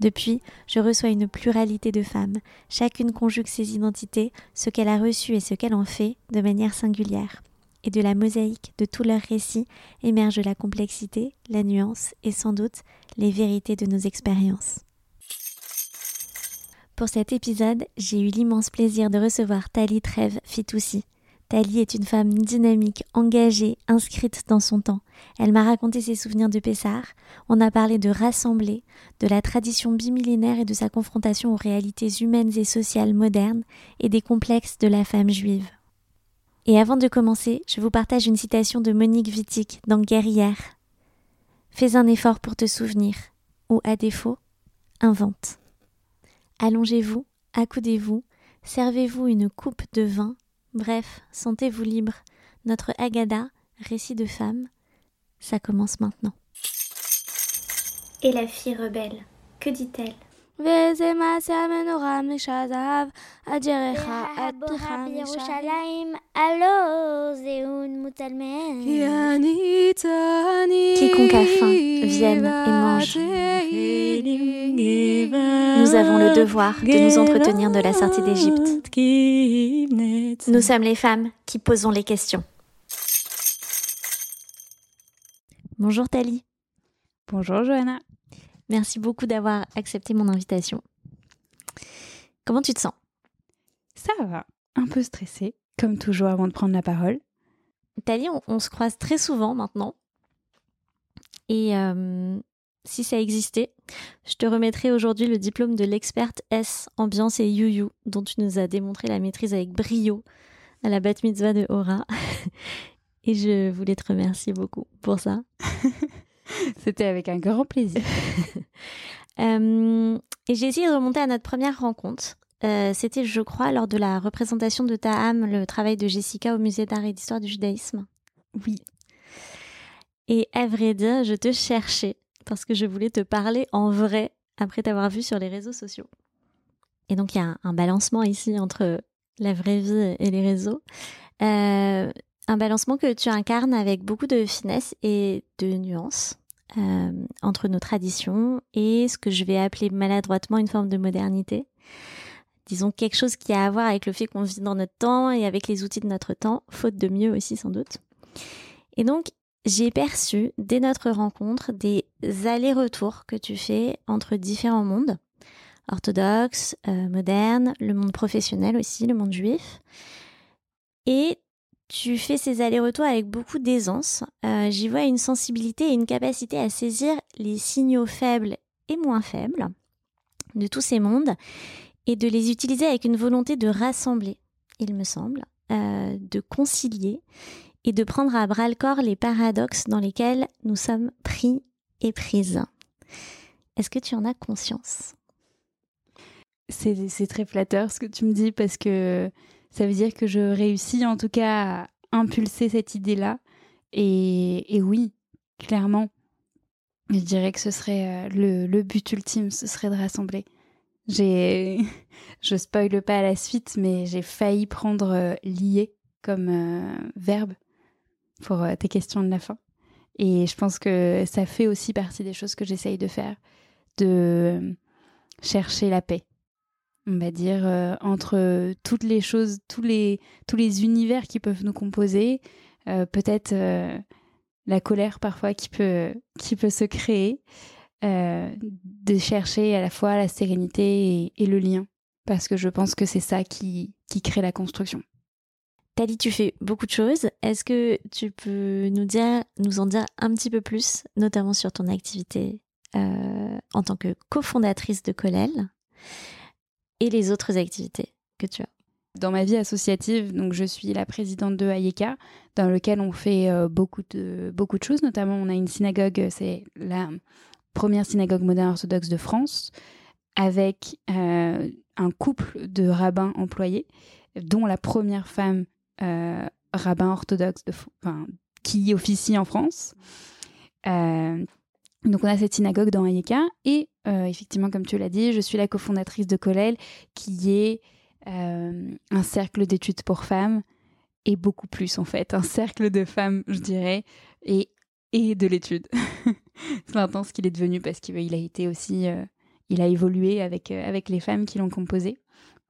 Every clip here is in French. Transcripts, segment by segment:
Depuis, je reçois une pluralité de femmes. Chacune conjugue ses identités, ce qu'elle a reçu et ce qu'elle en fait, de manière singulière. Et de la mosaïque de tous leurs récits émerge la complexité, la nuance et sans doute les vérités de nos expériences. Pour cet épisode, j'ai eu l'immense plaisir de recevoir Tali Trève Fitoussi. Tali est une femme dynamique, engagée, inscrite dans son temps. Elle m'a raconté ses souvenirs de Pessard. On a parlé de rassembler, de la tradition bimillénaire et de sa confrontation aux réalités humaines et sociales modernes et des complexes de la femme juive. Et avant de commencer, je vous partage une citation de Monique Wittig dans Guerrière. Fais un effort pour te souvenir, ou à défaut, invente. Allongez-vous, accoudez-vous, servez-vous une coupe de vin Bref, sentez-vous libre. Notre Agada, récit de femme, ça commence maintenant. Et la fille rebelle, que dit-elle? Quiconque a faim vienne et mange. Nous avons le devoir de nous entretenir de la sortie d'Égypte. Nous sommes les femmes qui posons les questions. Bonjour Tali. Bonjour Johanna. Merci beaucoup d'avoir accepté mon invitation. Comment tu te sens? Ça va, un peu stressée, comme toujours avant de prendre la parole. Tali, on, se croise très souvent maintenant. Et euh, si ça existait, je te remettrai aujourd'hui le diplôme de l'experte S ambiance et you dont tu nous as démontré la maîtrise avec brio à la bat mitzvah de Hora. et je voulais te remercier beaucoup pour ça. C'était avec un grand plaisir. Euh, et j'ai essayé de remonter à notre première rencontre. Euh, c'était, je crois, lors de la représentation de ta âme, le travail de Jessica au musée d'art et d'histoire du judaïsme. Oui. Et à vrai dire, je te cherchais parce que je voulais te parler en vrai après t'avoir vu sur les réseaux sociaux. Et donc il y a un, balancement ici entre la vraie vie et les réseaux. Euh, un balancement que tu incarnes avec beaucoup de finesse et de nuances euh, entre nos traditions et ce que je vais appeler maladroitement une forme de modernité. Disons quelque chose qui a à voir avec le fait qu'on vit dans notre temps et avec les outils de notre temps, faute de mieux aussi sans doute. Et donc, j'ai perçu dès notre rencontre des allers-retours que tu fais entre différents mondes, orthodoxes, euh, modernes, le monde professionnel aussi, le monde juif. Et tu fais ces allers-retours avec beaucoup d'aisance. Euh, j'y vois une sensibilité et une capacité à saisir les signaux faibles et moins faibles de tous ces mondes et de les utiliser avec une volonté de rassembler, il me semble, euh, de concilier et de prendre à bras le corps les paradoxes dans lesquels nous sommes pris et prises. Est-ce que tu en as conscience? C'est très flatteur ce que tu me dis parce que ça veut dire que je réussis en tout cas à impulser cette idée-là. Et, oui, clairement, je dirais que ce serait euh, le, but ultime, ce serait de rassembler. J'ai, je spoile pas la suite, mais j'ai failli prendre euh, lier comme euh, verbe pour tes questions de la fin. Et je pense que ça fait aussi partie des choses que j'essaye de faire, de chercher la paix on va dire, euh, entre toutes les choses, tous les, tous les univers qui peuvent nous composer, euh, peut-être euh, la colère parfois qui peut, qui peut se créer, de chercher à la fois la sérénité et, le lien, parce que je pense que c'est ça qui, qui crée la construction. Tali, tu fais beaucoup de choses. Est-ce que tu peux nous dire, nous en dire un petit peu plus, notamment sur ton activité en tant que cofondatrice de Colel? Et les autres activités que tu as dans ma vie associative, donc je suis la présidente de Ayeka, dans lequel on fait euh, beaucoup, de, beaucoup de choses. Notamment, on a une synagogue, c'est la première synagogue moderne orthodoxe de France, avec euh, un couple de rabbins employés, dont la première femme euh, rabbin orthodoxe qui officie en France. Euh, donc on a cette synagogue dans Ayeka et euh, effectivement comme tu l'as dit, je suis la cofondatrice de Colel qui est un cercle d'études pour femmes et beaucoup plus en fait, un cercle de femmes je dirais et, de l'étude. C'est maintenant ce qu'il est devenu parce qu'il a été aussi, il a évolué avec, avec les femmes qui l'ont composé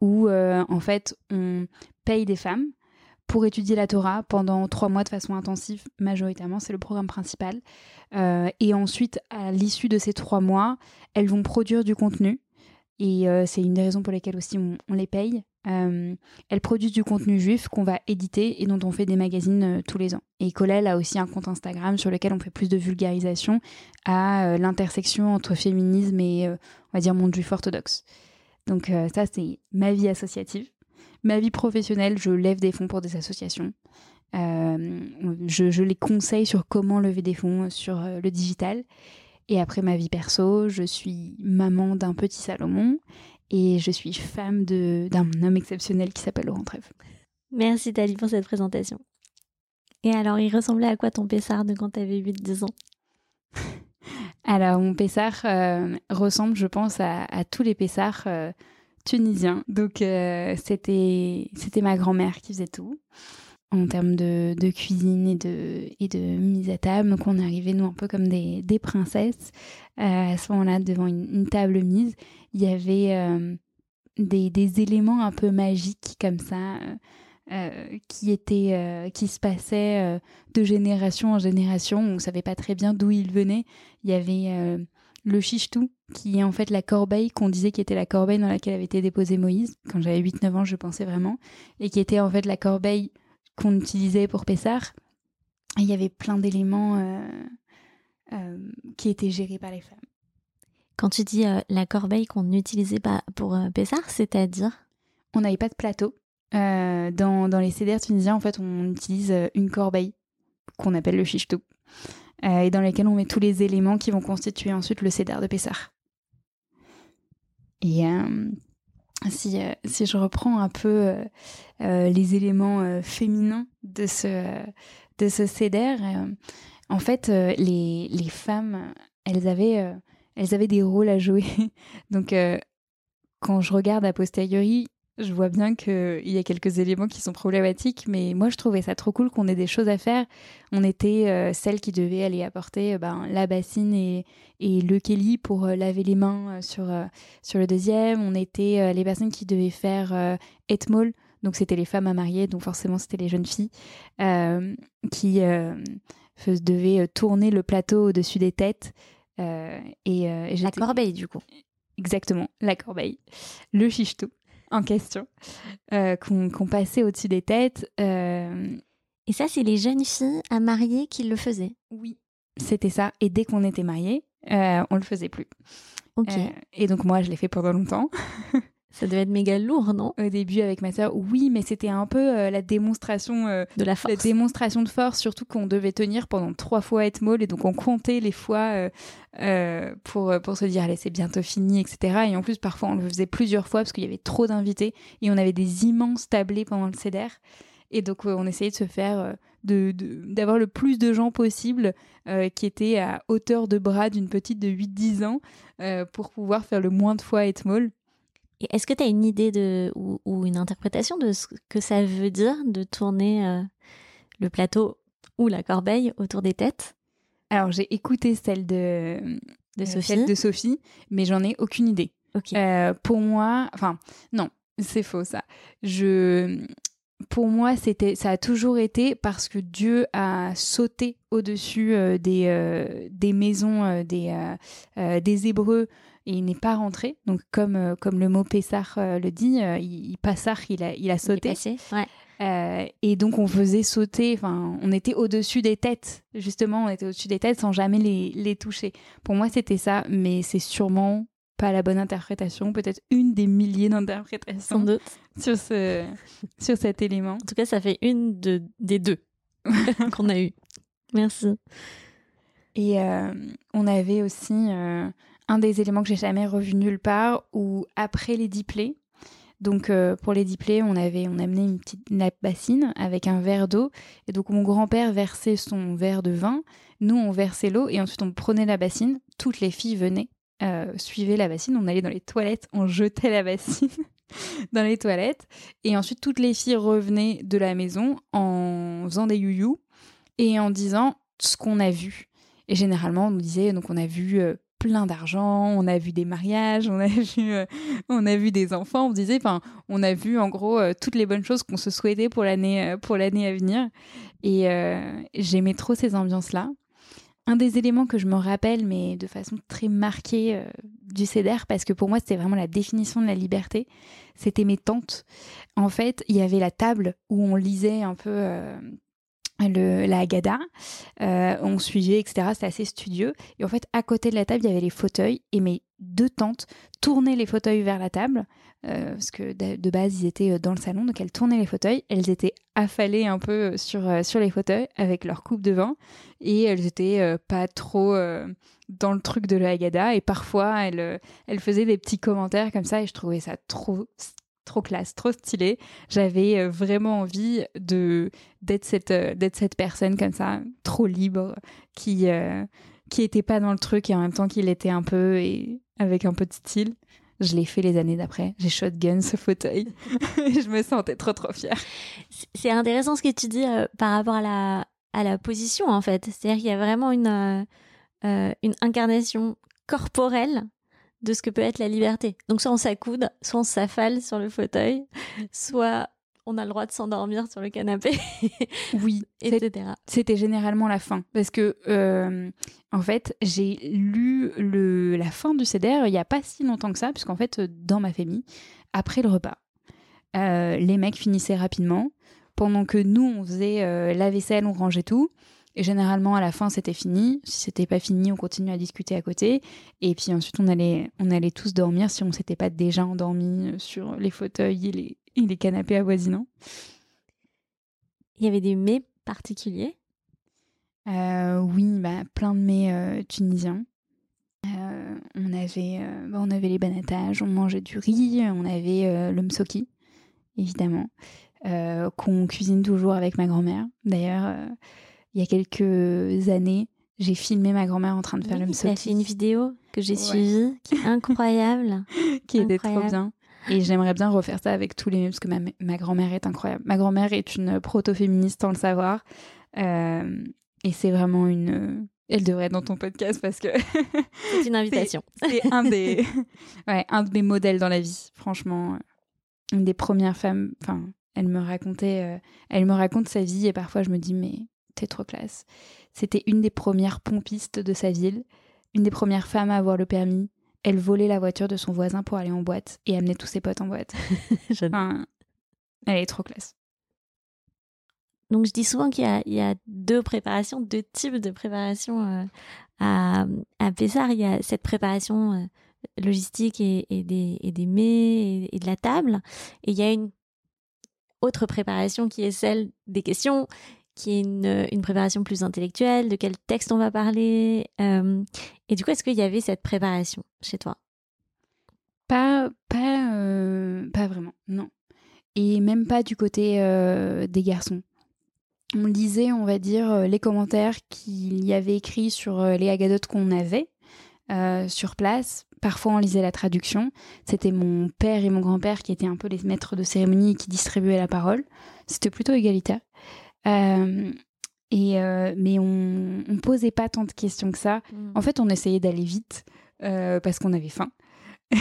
où en fait on paye des femmes pour étudier la Torah pendant trois mois de façon intensive, majoritairement, c'est le programme principal. Euh, et ensuite, à l'issue de ces trois mois, elles vont produire du contenu. Et euh, c'est une des raisons pour lesquelles aussi on, les paye. Euh, elles produisent du contenu juif qu'on va éditer et dont on fait des magazines tous les ans. Et Colel a aussi un compte Instagram sur lequel on fait plus de vulgarisation à l'intersection entre féminisme et, on va dire, monde juif orthodoxe. Donc ça, c'est ma vie associative. Ma vie professionnelle, je lève des fonds pour des associations. Euh, je, les conseille sur comment lever des fonds sur euh, le digital. Et après ma vie perso, je suis maman d'un petit Salomon et je suis femme d'un homme exceptionnel qui s'appelle Laurent Trèves. Merci Tali pour cette présentation. Et alors, il ressemblait à quoi ton Pessard de quand tu avais 8-10 ans? Alors, mon Pessard euh, ressemble, je pense, à, tous les Pessards tunisien. Donc euh, c'était c'était ma grand-mère qui faisait tout en termes de, de, cuisine et de, et de mise à table. Donc on arrivait nous un peu comme des, des princesses. Euh, à ce moment-là, devant une, table mise, il y avait euh, des, des, éléments un peu magiques comme ça. qui étaient qui se passaient de génération en génération on savait pas très bien d'où ils venaient il y avait le chichetou, qui est en fait la corbeille qu'on disait qui était la corbeille dans laquelle avait été déposé Moïse. Quand j'avais 8-9 ans, je pensais vraiment. Et qui était en fait la corbeille qu'on utilisait pour Pessar. il y avait plein d'éléments euh, euh, qui étaient gérés par les femmes. Quand tu dis euh, la corbeille qu'on utilisait pas pour Pessar, c'est-à-dire? On n'avait pas de plateau. dans, dans les CDR tunisiens, en fait, on utilise une corbeille qu'on appelle le chichetou. Et dans lesquels on met tous les éléments qui vont constituer ensuite le cédar de Pessar. Et euh, si, euh, si je reprends un peu les éléments féminins de ce, de ce cédar, en fait, les, les femmes, elles avaient, elles avaient des rôles à jouer. Donc, quand je regarde a posteriori, je vois bien qu'il y a quelques éléments qui sont problématiques, mais moi je trouvais ça trop cool qu'on ait des choses à faire. On était euh, celles qui devaient aller apporter euh, ben, la bassine et, et le Kelly pour euh, laver les mains sur, sur le deuxième. On était les personnes qui devaient faire Etmol, donc c'était les femmes à marier, donc forcément c'était les jeunes filles, qui devaient tourner le plateau au-dessus des têtes. et, la corbeille du coup. Exactement, la corbeille. Le chichetou en question euh, qu'on passait au-dessus des têtes. Euh, Et ça, c'est les jeunes filles à marier qui le faisaient Oui, c'était ça. Et dès qu'on était mariés, euh, on le faisait plus. Ok. et donc moi, je l'ai fait pendant longtemps. Ça devait être méga lourd, non? Au début avec ma sœur, oui, mais c'était un peu euh, la démonstration euh, de la force. La démonstration de force, surtout qu'on devait tenir pendant trois fois être molle et donc on comptait les fois euh, pour pour se dire allez c'est bientôt fini, etc. Et en plus parfois on le faisait plusieurs fois parce qu'il y avait trop d'invités et on avait des immenses tablés pendant le CEDER. Et donc on essayait de se faire de d'avoir le plus de gens possible qui étaient à hauteur de bras d'une petite de 8-10 ans pour pouvoir faire le moins de fois Etmol. Est-ce que tu as une idée de, ou, une interprétation de ce que ça veut dire de tourner euh, le plateau ou la corbeille autour des têtes? Alors j'ai écouté celle de, de, euh, Sophie. de Sophie, mais j'en ai aucune idée. Euh, pour moi, enfin non, c'est faux ça. Je, pour moi, c'était, ça a toujours été parce que Dieu a sauté au-dessus des, des maisons des, des Hébreux et il n'est pas rentré. Donc, comme, euh, comme le mot Pessar euh, le dit, euh, il, il, passar, il a, il a sauté. ouais. et donc on faisait sauter, enfin on était au-dessus des têtes, justement, on était au-dessus des têtes sans jamais les, les toucher. Pour moi c'était ça, mais c'est sûrement pas la bonne interprétation, peut-être une des milliers d'interprétations sur, ce, sur cet élément. En tout cas, ça fait une de, des deux qu'on a eu. Merci. Et euh, on avait aussi euh, un des éléments que j'ai jamais revu nulle part, où après les diplés, donc euh, pour les diplés, on avait on amenait une petite bassine avec un verre d'eau et donc mon grand-père versait son verre de vin, nous on versait l'eau et ensuite on prenait la bassine, toutes les filles venaient euh, suivait la bassine, on allait dans les toilettes, on jetait la bassine dans les toilettes, et ensuite toutes les filles revenaient de la maison en faisant des youyou et en disant ce qu'on a vu. Et généralement, on nous disait, donc on a vu euh, plein d'argent, on a vu des mariages, on a vu, euh, on a vu des enfants, on disait, enfin, on a vu en gros toutes les bonnes choses qu'on se souhaitait pour l'année, pour l'année à venir. Et j'aimais trop ces ambiances-là un des éléments que je me rappelle, mais de façon très marquée euh, du CEDER, parce que pour moi c'était vraiment la définition de la liberté, c'était mes tantes. En fait, il y avait la table où on lisait un peu euh, la Haggadah, euh, on suivait, etc. C'était assez studieux. Et en fait, à côté de la table, il y avait les fauteuils, et mes deux tantes tournaient les fauteuils vers la table, euh, parce que de, base ils étaient euh, dans le salon, donc elles tournaient les fauteuils, elles étaient affalées un peu euh, sur, sur les fauteuils avec leur coupe de vin, et elles étaient pas trop dans le truc de la Haggadah, et parfois elles, elles faisaient des petits commentaires comme ça, et je trouvais ça trop trop classe, trop stylé. J'avais vraiment envie de d'être cette cette personne comme ça, trop libre, qui qui était pas dans le truc et en même temps qu'il était un peu et avec un peu de style. Je l'ai fait les années d'après. J'ai shotgun ce fauteuil. je me sentais trop trop fière. C'est intéressant ce que tu dis euh, par rapport à la, à la position en fait. C'est-à-dire qu'il y a vraiment une, euh, euh, une incarnation corporelle de ce que peut être la liberté. Donc soit on s'accoude, soit on s'affale sur le fauteuil, soit on a le droit de s'endormir sur le canapé. oui, etc. C'était généralement la fin. Parce que, euh, en fait, j'ai lu le, la fin du CDR il n'y a pas si longtemps que ça, puisqu'en fait, dans ma famille, après le repas, euh, les mecs finissaient rapidement. Pendant que nous, on faisait euh, la vaisselle, on rangeait tout. Et généralement, à la fin, c'était fini. Si c'était pas fini, on continuait à discuter à côté. Et puis ensuite, on allait, on allait tous dormir si on s'était pas déjà endormi sur les fauteuils et les, les canapés avoisinants. Il y avait des mets particuliers? Euh, Oui, bah, plein de mets euh, tunisiens. Euh, on, avait, bah, on avait les banatages, on mangeait du riz, on avait le msoki, évidemment, qu'on cuisine toujours avec ma grand-mère. D'ailleurs, il y a quelques années, j'ai filmé ma grand-mère en train de faire le msoki. a fait une vidéo que j'ai suivie, qui est incroyable. qui était trop bien. Et j'aimerais bien refaire ça avec tous les parce que ma, grand-mère est incroyable. Ma grand-mère est une proto-féministe sans le savoir. Euh, et c'est vraiment une. Elle devrait être dans ton podcast parce que. c'est une invitation. c'est un des. Ouais, un de mes modèles dans la vie, franchement. Une des premières femmes. Enfin, elle me racontait. Euh, elle me raconte sa vie et parfois je me dis, mais t'es trop classe. C'était une des premières pompistes de sa ville, une des premières femmes à avoir le permis, elle volait la voiture de son voisin pour aller en boîte et amener tous ses potes en boîte. elle est trop classe. Donc je dis souvent qu'il y, a deux préparations, deux types de préparation euh, à, à. Il y a cette préparation euh, logistique et, des, et, des, mets et, de la table. Et il y a une autre préparation qui est celle des questions qui est une, une, préparation plus intellectuelle, de quel texte on va parler. Euh, et du coup, est-ce qu'il y avait cette préparation chez toi? Pas, pas, euh, pas vraiment, non. Et même pas du côté euh, des garçons. On lisait, on va dire, les commentaires qu'il y avait écrits sur les agadotes qu'on avait sur place. Parfois, on lisait la traduction. C'était mon père et mon grand-père qui étaient un peu les maîtres de cérémonie et qui distribuaient la parole. C'était plutôt égalitaire. Euh, et euh, mais on, on posait pas tant de questions que ça. Mm. En fait, on essayait d'aller vite euh, parce qu'on avait faim.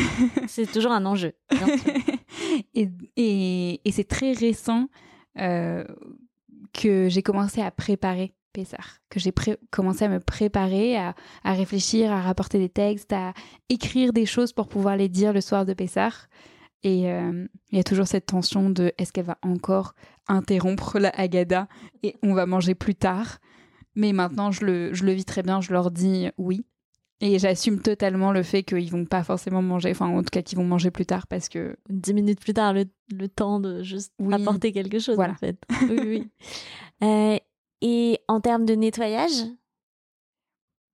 c'est toujours un enjeu. et, et, et c'est très récent que j'ai commencé à préparer Pessar, que j'ai commencé à me préparer, à, à, réfléchir, à rapporter des textes, à écrire des choses pour pouvoir les dire le soir de Pessar. Et il y a toujours cette tension de est-ce qu'elle va encore interrompre la Agada et on va manger plus tard. Mais maintenant, je le, je le vis très bien, je leur dis oui. Et j'assume totalement le fait qu'ils vont pas forcément manger, enfin en tout cas qu'ils vont manger plus tard parce que... Dix minutes plus tard, le, le temps de juste apporter quelque chose en fait. oui, oui. Euh, et en termes de nettoyage?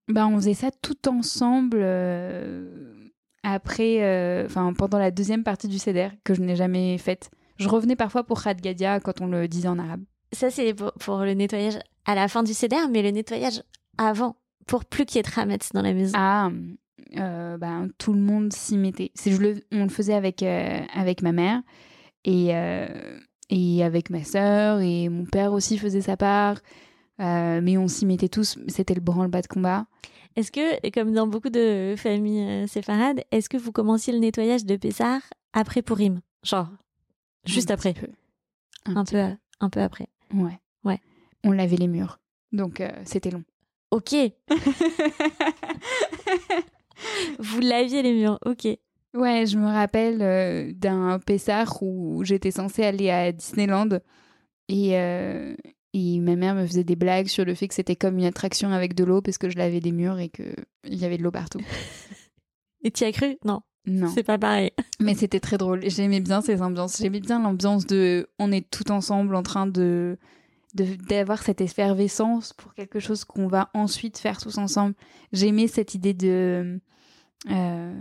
Bah, On faisait ça tout ensemble euh, après, euh, enfin pendant la deuxième partie du CEDER que je n'ai jamais faite. Je revenais parfois pour Khat Gadia quand on le disait en arabe. Ça c'est pour, pour le nettoyage à la fin du CEDER, mais le nettoyage avant pour plus qu'il y ait de Hametz dans la maison Ah, euh, ben, tout le monde s'y mettait. Je le, on le faisait avec, euh, avec ma mère et, euh, et avec ma sœur et mon père aussi faisait sa part. mais on s'y mettait tous. C'était le branle-bas de combat. Est-ce que, comme dans beaucoup de familles séfarades, est-ce que vous commenciez le nettoyage de Pessar après Purim Genre, juste après? Un, peu, un peu après. Ouais. Ouais. On lavait les murs. Donc, c'était long. Ok. Vous laviez les murs, ok. Ouais, je me rappelle euh, d'un Pessar où j'étais censée aller à Disneyland et, euh, et ma mère me faisait des blagues sur le fait que c'était comme une attraction avec de l'eau parce que je lavais des murs et qu'il y avait de l'eau partout. et tu as cru? Non. Non. C'est pas pareil. Mais c'était très drôle. J'aimais bien ces ambiances. J'aimais bien l'ambiance de on est tout ensemble en train de d'avoir cette effervescence pour quelque chose qu'on va ensuite faire tous ensemble. J'aimais cette idée de... Euh,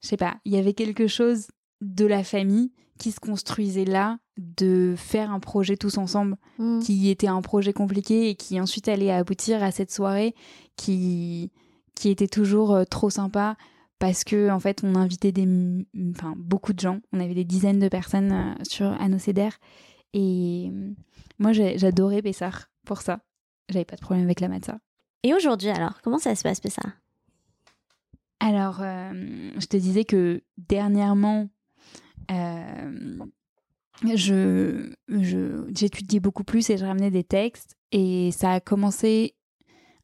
je sais pas, il y avait quelque chose de la famille qui se construisait là, de faire un projet tous ensemble, mm. qui était un projet compliqué et qui ensuite allait aboutir à cette soirée qui, qui était toujours euh, trop sympa parce que en fait on invitait des enfin beaucoup de gens on avait des dizaines de personnes euh, sur Anocéder et moi, j'adorais Pessar pour ça. J'avais pas de problème avec la matzah. Et aujourd'hui, alors, comment ça se passe, Pessar Alors, euh, je te disais que dernièrement, je, j'étudiais beaucoup plus et je ramenais des textes. Et ça a commencé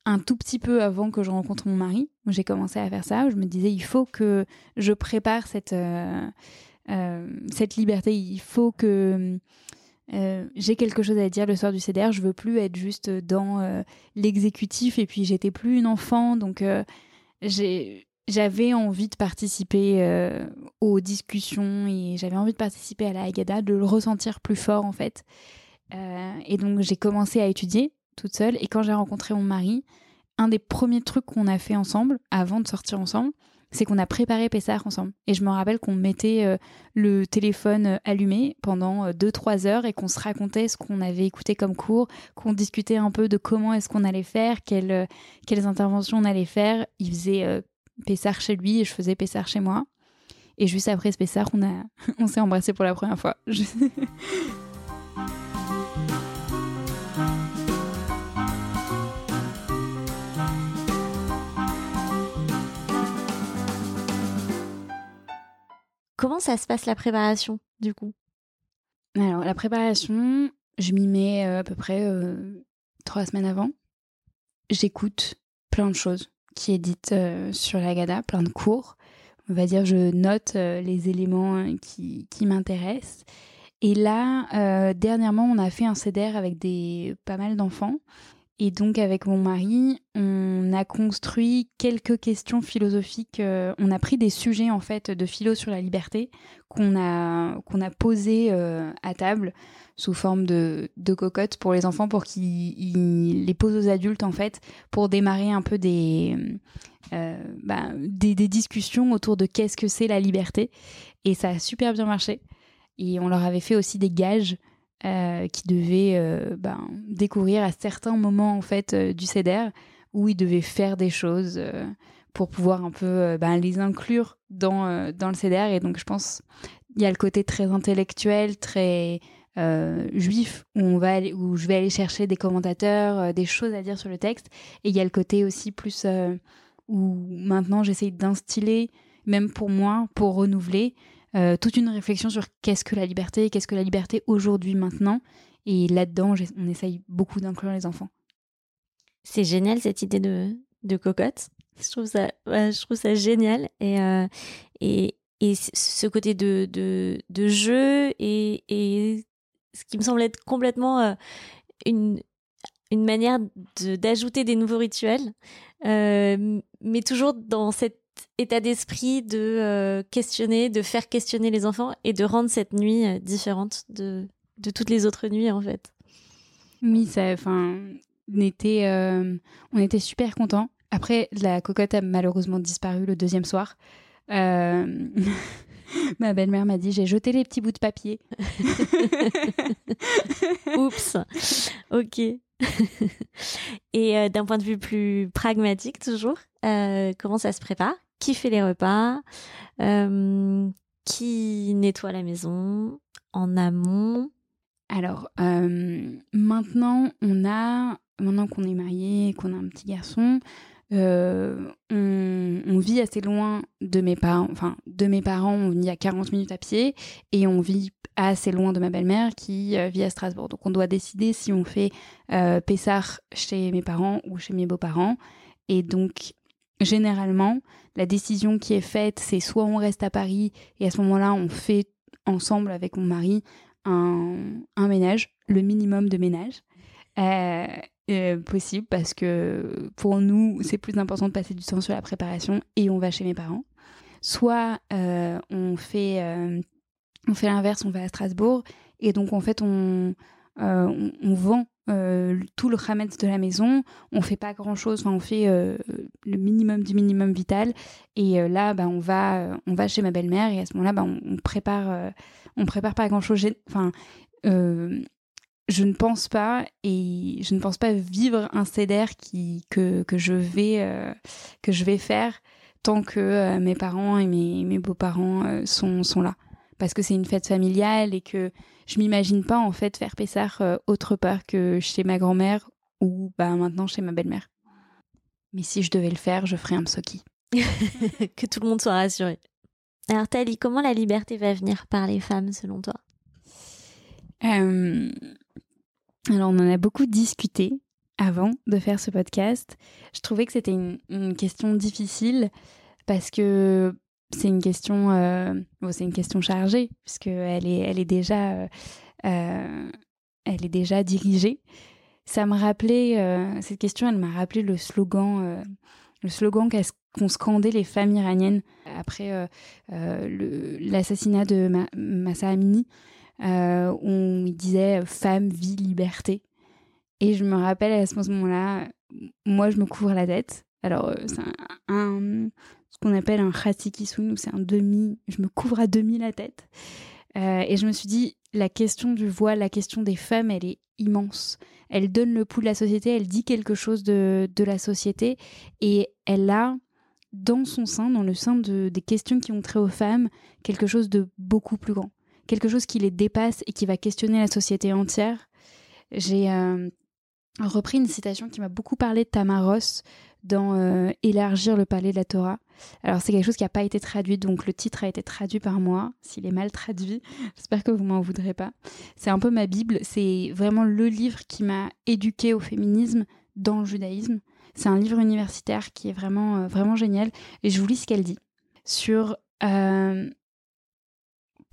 un tout petit peu avant que je rencontre mon mari. J'ai commencé à faire ça. Je me disais, il faut que je prépare cette, euh, cette liberté. Il faut que euh, j'ai quelque chose à dire le soir du CDR, je veux plus être juste dans euh, l'exécutif et puis j'étais plus une enfant donc euh, j'avais envie de participer aux discussions et j'avais envie de participer à la Haggadah, de le ressentir plus fort en fait. et donc j'ai commencé à étudier toute seule et quand j'ai rencontré mon mari, un des premiers trucs qu'on a fait ensemble avant de sortir ensemble, c'est qu'on a préparé Pessar ensemble. Et je me rappelle qu'on mettait euh, le téléphone euh, allumé pendant 2-3 euh, heures et qu'on se racontait ce qu'on avait écouté comme cours, qu'on discutait un peu de comment est-ce qu'on allait faire, quelles, quelles interventions on allait faire. Il faisait Pessar chez lui et je faisais Pessar chez moi. Et juste après ce Pessar, on, a, on s'est embrassé pour la première fois. Comment ça se passe la préparation, du coup? Alors, la préparation, je m'y mets euh, à peu près euh, trois semaines avant. J'écoute plein de choses qui est dites euh, sur la GADA, plein de cours. On va dire, je note les éléments qui, qui m'intéressent. Et là, dernièrement, on a fait un CEDER avec des, pas mal d'enfants. Et donc avec mon mari, on a construit quelques questions philosophiques. Euh, on a pris des sujets en fait de philo sur la liberté qu'on a qu'on a posés euh, à table sous forme de, de cocottes pour les enfants pour qu'ils les posent aux adultes en fait pour démarrer un peu des euh, bah, des, discussions autour de qu'est-ce que c'est la liberté. Et ça a super bien marché. Et on leur avait fait aussi des gages euh, qui devaient euh, ben, découvrir à certains moments en fait euh, du CEDER où ils devaient faire des choses pour pouvoir un peu ben, les inclure dans, dans le CEDER. Et donc je pense il y a le côté très intellectuel, très juif où on va où je vais aller chercher des commentateurs, des choses à dire sur le texte. Et il y a le côté aussi plus où maintenant j'essaye d'instiller, même pour moi, pour renouveler, euh, toute une réflexion sur qu'est-ce que la liberté, qu'est-ce que la liberté aujourd'hui, maintenant. Et là-dedans, on essaye beaucoup d'inclure les enfants. C'est génial cette idée de, de cocotte. Je trouve ça, je trouve ça génial. Et, euh, et, et ce côté de, de, jeu et, ce qui me semble être complètement euh, une, une manière d'ajouter des nouveaux rituels, euh, mais toujours dans cet état d'esprit de euh, questionner, de faire questionner les enfants et de rendre cette nuit différente de, de toutes les autres nuits en fait. Oui, ça, enfin, on était, on était super contents. Après, la cocotte a malheureusement disparu le deuxième soir. ma belle-mère m'a dit j'ai jeté les petits bouts de papier. Oups. Ok. Et euh, d'un point de vue plus pragmatique toujours, euh, comment ça se prépare? Qui fait les repas? Qui nettoie la maison? En amont? Alors maintenant, on a maintenant qu'on est marié, qu'on a un petit garçon, euh, on, vit assez loin de mes parents, enfin de mes parents, on vit à 40 minutes à pied et on vit assez loin de ma belle-mère qui euh, vit à Strasbourg. Donc on doit décider si on fait euh, Pessard chez mes parents ou chez mes beaux-parents. Et donc généralement, la décision qui est faite, c'est soit on reste à Paris et à ce moment-là, on fait ensemble avec mon mari un, un ménage, le minimum de ménage. Euh, possible parce que pour nous, c'est plus important de passer du temps sur la préparation et on va chez mes parents. Soit euh, on fait, euh, fait l'inverse, on va à Strasbourg et donc en fait on, on, vend tout le chametz de la maison. On fait pas grand chose, enfin, on fait le minimum du minimum vital. Et là, bah, on va, on va chez ma belle-mère et à ce moment-là, bah, on, on, prépare, on prépare pas grand chose. Enfin, je ne pense pas et je ne pense pas vivre un CDR qui que, que je vais euh, que je vais faire tant que euh, mes parents et mes, mes beaux-parents euh, sont, sont là parce que c'est une fête familiale et que je m'imagine pas en fait faire Pessard autre part que chez ma grand-mère ou bah maintenant chez ma belle-mère. Mais si je devais le faire, je ferais un psoki. que tout le monde soit rassuré. Alors Tali, comment la liberté va venir par les femmes selon toi? Alors, on en a beaucoup discuté avant de faire ce podcast. Je trouvais que c'était une, question difficile parce que c'est une question, euh, c'est une question chargée puisque elle est, elle est déjà, euh, euh, elle est déjà dirigée. Ça me rappelait cette question, elle m'a rappelé le slogan, le slogan qu'ont scandé les femmes iraniennes après l'assassinat de Massa Amini euh, on disait femme, vie, liberté. Et je me rappelle à ce moment-là, moi je me couvre la tête. Alors euh, c'est un, ce qu'on appelle un ou c'est un demi, je me couvre à demi la tête. Euh, et je me suis dit, la question du voile, la question des femmes, elle est immense. Elle donne le pouls de la société, elle dit quelque chose de, de la société et elle a dans son sein, dans le sein de, des questions qui ont trait aux femmes, quelque chose de beaucoup plus grand quelque chose qui les dépasse et qui va questionner la société entière. J'ai euh, repris une citation qui m'a beaucoup parlé de Tamaros dans euh, Élargir le palais de la Torah. Alors c'est quelque chose qui n'a pas été traduit, donc le titre a été traduit par moi. S'il est mal traduit, j'espère que vous m'en voudrez pas. C'est un peu ma Bible, c'est vraiment le livre qui m'a éduqué au féminisme dans le judaïsme. C'est un livre universitaire qui est vraiment, euh, vraiment génial. Et je vous lis ce qu'elle dit sur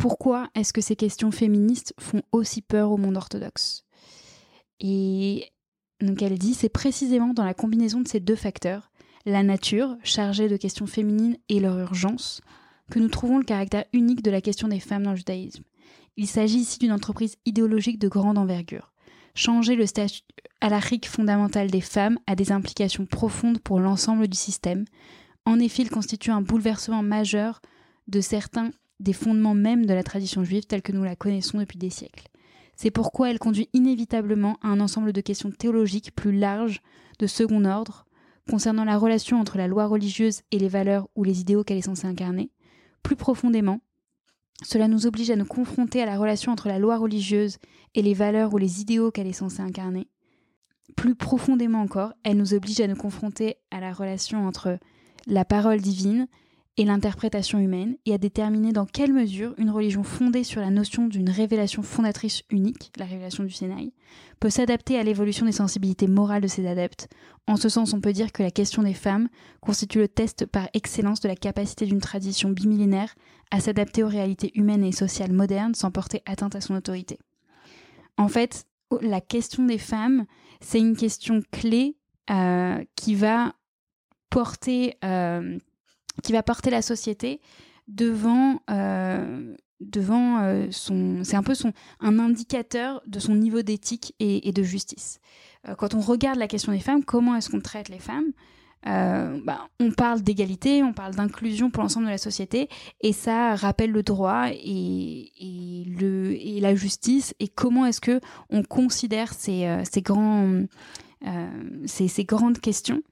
pourquoi est-ce que ces questions féministes font aussi peur au monde orthodoxe? Et donc elle dit, c'est précisément dans la combinaison de ces deux facteurs, la nature, chargée de questions féminines, et leur urgence, que nous trouvons le caractère unique de la question des femmes dans le judaïsme. Il s'agit ici d'une entreprise idéologique de grande envergure. Changer le statut alarique fondamental des femmes a des implications profondes pour l'ensemble du système. En effet, il constitue un bouleversement majeur de certains des fondements même de la tradition juive telle que nous la connaissons depuis des siècles. C'est pourquoi elle conduit inévitablement à un ensemble de questions théologiques plus larges, de second ordre, concernant la relation entre la loi religieuse et les valeurs ou les idéaux qu'elle est censée incarner. Plus profondément, cela nous oblige à nous confronter à la relation entre la loi religieuse et les valeurs ou les idéaux qu'elle est censée incarner. Plus profondément encore, elle nous oblige à nous confronter à la relation entre la parole divine et l'interprétation humaine et à déterminer dans quelle mesure une religion fondée sur la notion d'une révélation fondatrice unique, la révélation du Sinaï, peut s'adapter à l'évolution des sensibilités morales de ses adeptes. En ce sens, on peut dire que la question des femmes constitue le test par excellence de la capacité d'une tradition bimillénaire à s'adapter aux réalités humaines et sociales modernes sans porter atteinte à son autorité. En fait, la question des femmes, c'est une question clé euh, qui va porter euh, qui va porter la société devant euh, devant euh, son c'est un peu son un indicateur de son niveau d'éthique et, de justice euh, quand on regarde la question des femmes comment est-ce qu'on traite les femmes bah, on parle d'égalité, on parle d'inclusion pour l'ensemble de la société, et ça rappelle le droit et, et le, et la justice, et comment est-ce que on considère ces, ces, grands, ces, ces grandes questions.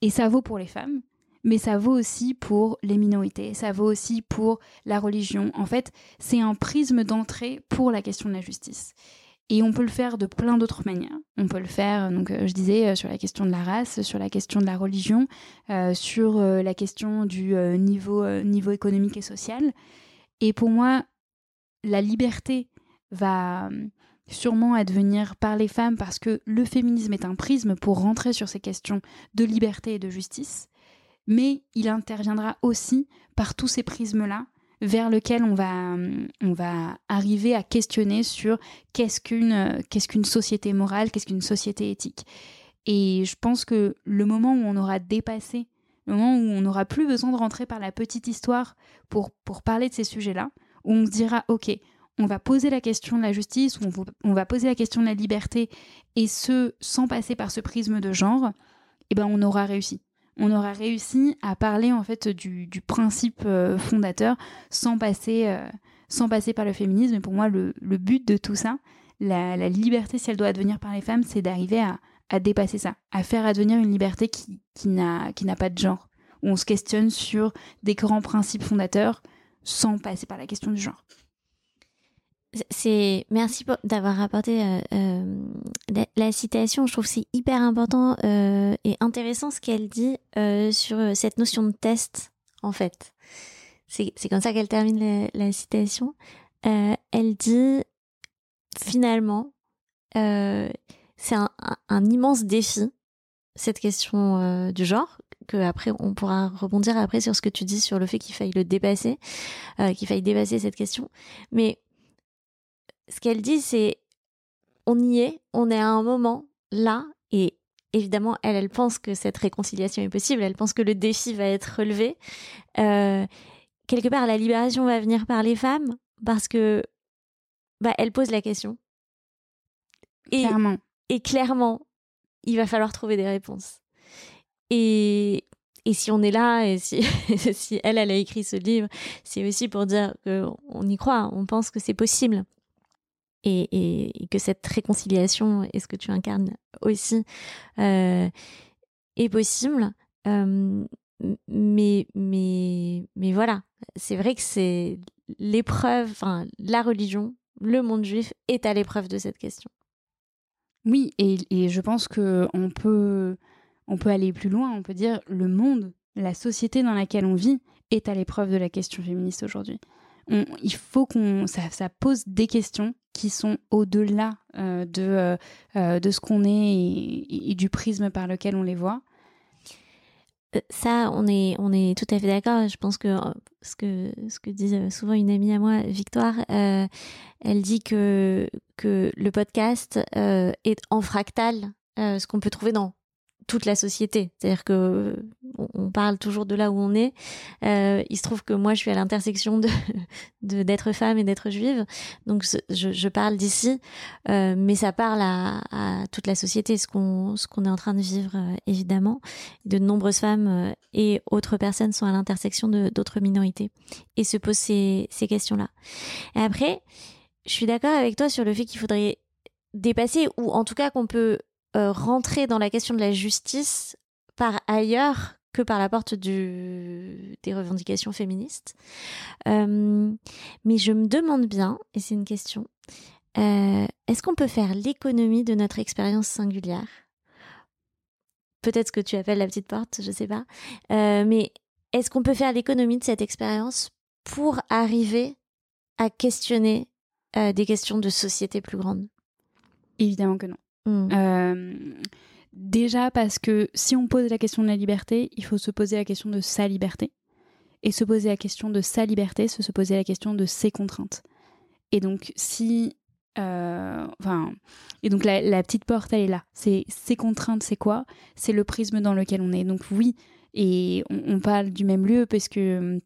Et ça vaut pour les femmes, mais ça vaut aussi pour les minorités, ça vaut aussi pour la religion. En fait, c'est un prisme d'entrée pour la question de la justice. Et on peut le faire de plein d'autres manières. On peut le faire, donc euh, je disais, euh, sur la question de la race, sur la question de la religion, euh, sur la question du niveau, niveau économique et social. Et pour moi, la liberté va sûrement advenir par les femmes parce que le féminisme est un prisme pour rentrer sur ces questions de liberté et de justice mais il interviendra aussi par tous ces prismes-là vers lesquels on va, on va arriver à questionner sur qu'est-ce qu'une qu'est-ce qu'une société morale, qu'est-ce qu'une société éthique. Et je pense que le moment où on aura dépassé, le moment où on n'aura plus besoin de rentrer par la petite histoire pour, pour parler de ces sujets-là, où on se dira, OK, on va poser la question de la justice, on on va poser la question de la liberté, et ce, sans passer par ce prisme de genre, eh ben on aura réussi on aura réussi à parler en fait du, principe euh, fondateur sans passer, euh, sans passer par le féminisme. Et pour moi, le, but de tout ça, la, liberté, si elle doit advenir par les femmes, c'est d'arriver à, dépasser ça, à faire advenir une liberté qui, qui n'a pas de genre, où on se questionne sur des grands principes fondateurs sans passer par la question du genre. C'est merci d'avoir apporté euh, euh, la, citation. Je trouve c'est hyper important euh, et intéressant ce qu'elle dit sur cette notion de test. En fait, c'est comme ça qu'elle termine la, citation. elle dit finalement c'est un, un, immense défi cette question du genre que après on pourra rebondir après sur ce que tu dis sur le fait qu'il faille le dépasser, qu'il faille dépasser cette question. Mais ce qu'elle dit, c'est on y est, on est à un moment là, et évidemment, elle, elle pense que cette réconciliation est possible, elle pense que le défi va être relevé. Euh, quelque part, la libération va venir par les femmes, parce que bah, elle pose la question. Et, clairement. Et clairement, il va falloir trouver des réponses. Et, et si on est là, et si, si elle, elle a écrit ce livre, c'est aussi pour dire qu'on y croit, on pense que c'est possible et, que cette réconciliation est ce que tu incarnes aussi euh, est possible. Euh, mais, mais, mais voilà, c'est vrai que c'est l'épreuve, enfin, la religion, le monde juif est à l'épreuve de cette question. Oui, et, et je pense qu'on peut, on peut aller plus loin, on peut dire le monde, la société dans laquelle on vit est à l'épreuve de la question féministe aujourd'hui il faut qu'on ça, pose des questions qui sont au-delà euh, de, euh, euh, de ce qu'on est et, du prisme par lequel on les voit. Ça, on est, on est tout à fait d'accord. Je pense que ce que, ce que dit souvent une amie à moi, Victoire, elle dit que, que le podcast est en fractal, ce qu'on peut trouver dans toute la société. C'est-à-dire que on parle toujours de là où on est. Euh, il se trouve que moi, je suis à l'intersection de d'être femme et d'être juive, donc je, je parle d'ici, euh, mais ça parle à, toute la société, ce qu'on ce qu'on est en train de vivre euh, évidemment. De nombreuses femmes et autres personnes sont à l'intersection de d'autres minorités et se posent ces ces questions-là. Et après, je suis d'accord avec toi sur le fait qu'il faudrait dépasser ou en tout cas qu'on peut rentrer dans la question de la justice par ailleurs que par la porte du, des revendications féministes. Euh, mais je me demande bien, et c'est une question, euh, est-ce qu'on peut faire l'économie de notre expérience singulière? Peut-être ce que tu appelles la petite porte, je sais pas. mais est-ce qu'on peut faire l'économie de cette expérience pour arriver à questionner euh, des questions de société plus grandes Évidemment que non. Hmm. Déjà parce que si on pose la question de la liberté, il faut se poser la question de sa liberté. Et se poser la question de sa liberté, c'est se poser la question de ses contraintes. Et donc, si. euh, enfin. et donc, la, petite porte, elle est là. C'est ses contraintes, c'est quoi? C'est le prisme dans lequel on est. Donc, oui, et on, parle du même lieu parce que.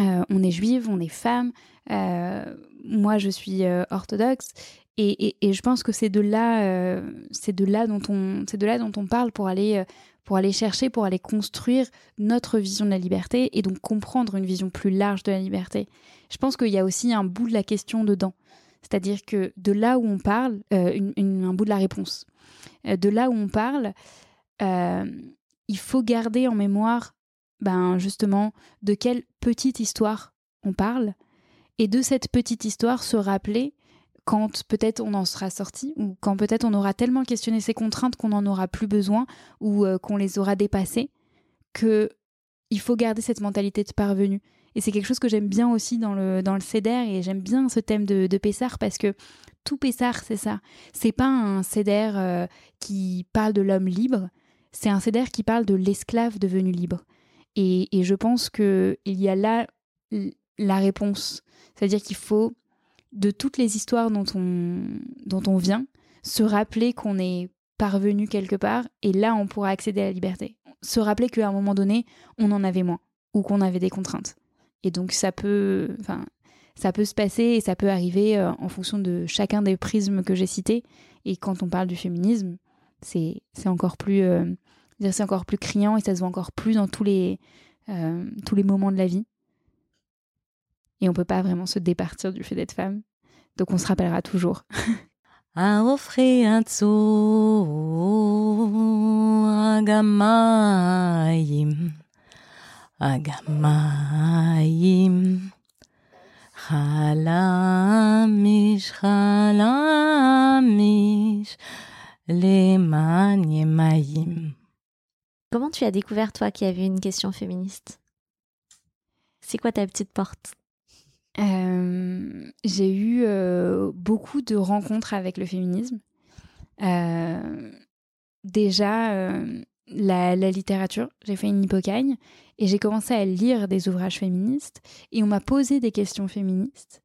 euh, on est juive, on est femme. euh, moi, je suis orthodoxe. Et, je pense que c'est de là, euh, c'est de là dont on, c'est de là dont on parle pour aller, euh, pour aller chercher, pour aller construire notre vision de la liberté et donc comprendre une vision plus large de la liberté. Je pense qu'il y a aussi un bout de la question dedans, c'est-à-dire que de là où on parle, euh, un bout de la réponse, de là où on parle, il faut garder en mémoire, ben justement, de quelle petite histoire on parle. Et de cette petite histoire se rappeler quand peut-être on en sera sorti ou quand peut-être on aura tellement questionné ces contraintes qu'on n'en aura plus besoin ou euh, qu'on les aura dépassées que il faut garder cette mentalité de parvenu. Et c'est quelque chose que j'aime bien aussi dans le, dans le CEDER et j'aime bien ce thème de, Pessard parce que tout Pessard, c'est ça. C'est pas un CEDER euh, qui parle de l'homme libre, c'est un CEDER qui parle de l'esclave devenu libre. Et, et je pense qu'il y a là la réponse. C'est-à-dire qu'il faut de toutes les histoires dont on, dont on vient, se rappeler qu'on est parvenu quelque part et là on pourra accéder à la liberté. Se rappeler qu'à un moment donné, on en avait moins ou qu'on avait des contraintes. Et donc ça peut, enfin, ça peut se passer et ça peut arriver euh, en fonction de chacun des prismes que j'ai cités. Et quand on parle du féminisme, c'est encore plus, euh, c'est encore plus criant et ça se voit encore plus dans tous les euh, tous les moments de la vie et on peut pas vraiment se départir du fait d'être femme. Donc on se rappellera toujours. Offrir Comment tu as découvert, toi, qu'il y avait une question féministe? C'est quoi ta petite porte? Euh, j'ai eu euh, beaucoup de rencontres avec le féminisme. Euh, déjà, la, littérature, j'ai fait une hypocagne et j'ai commencé à lire des ouvrages féministes et on m'a posé des questions féministes.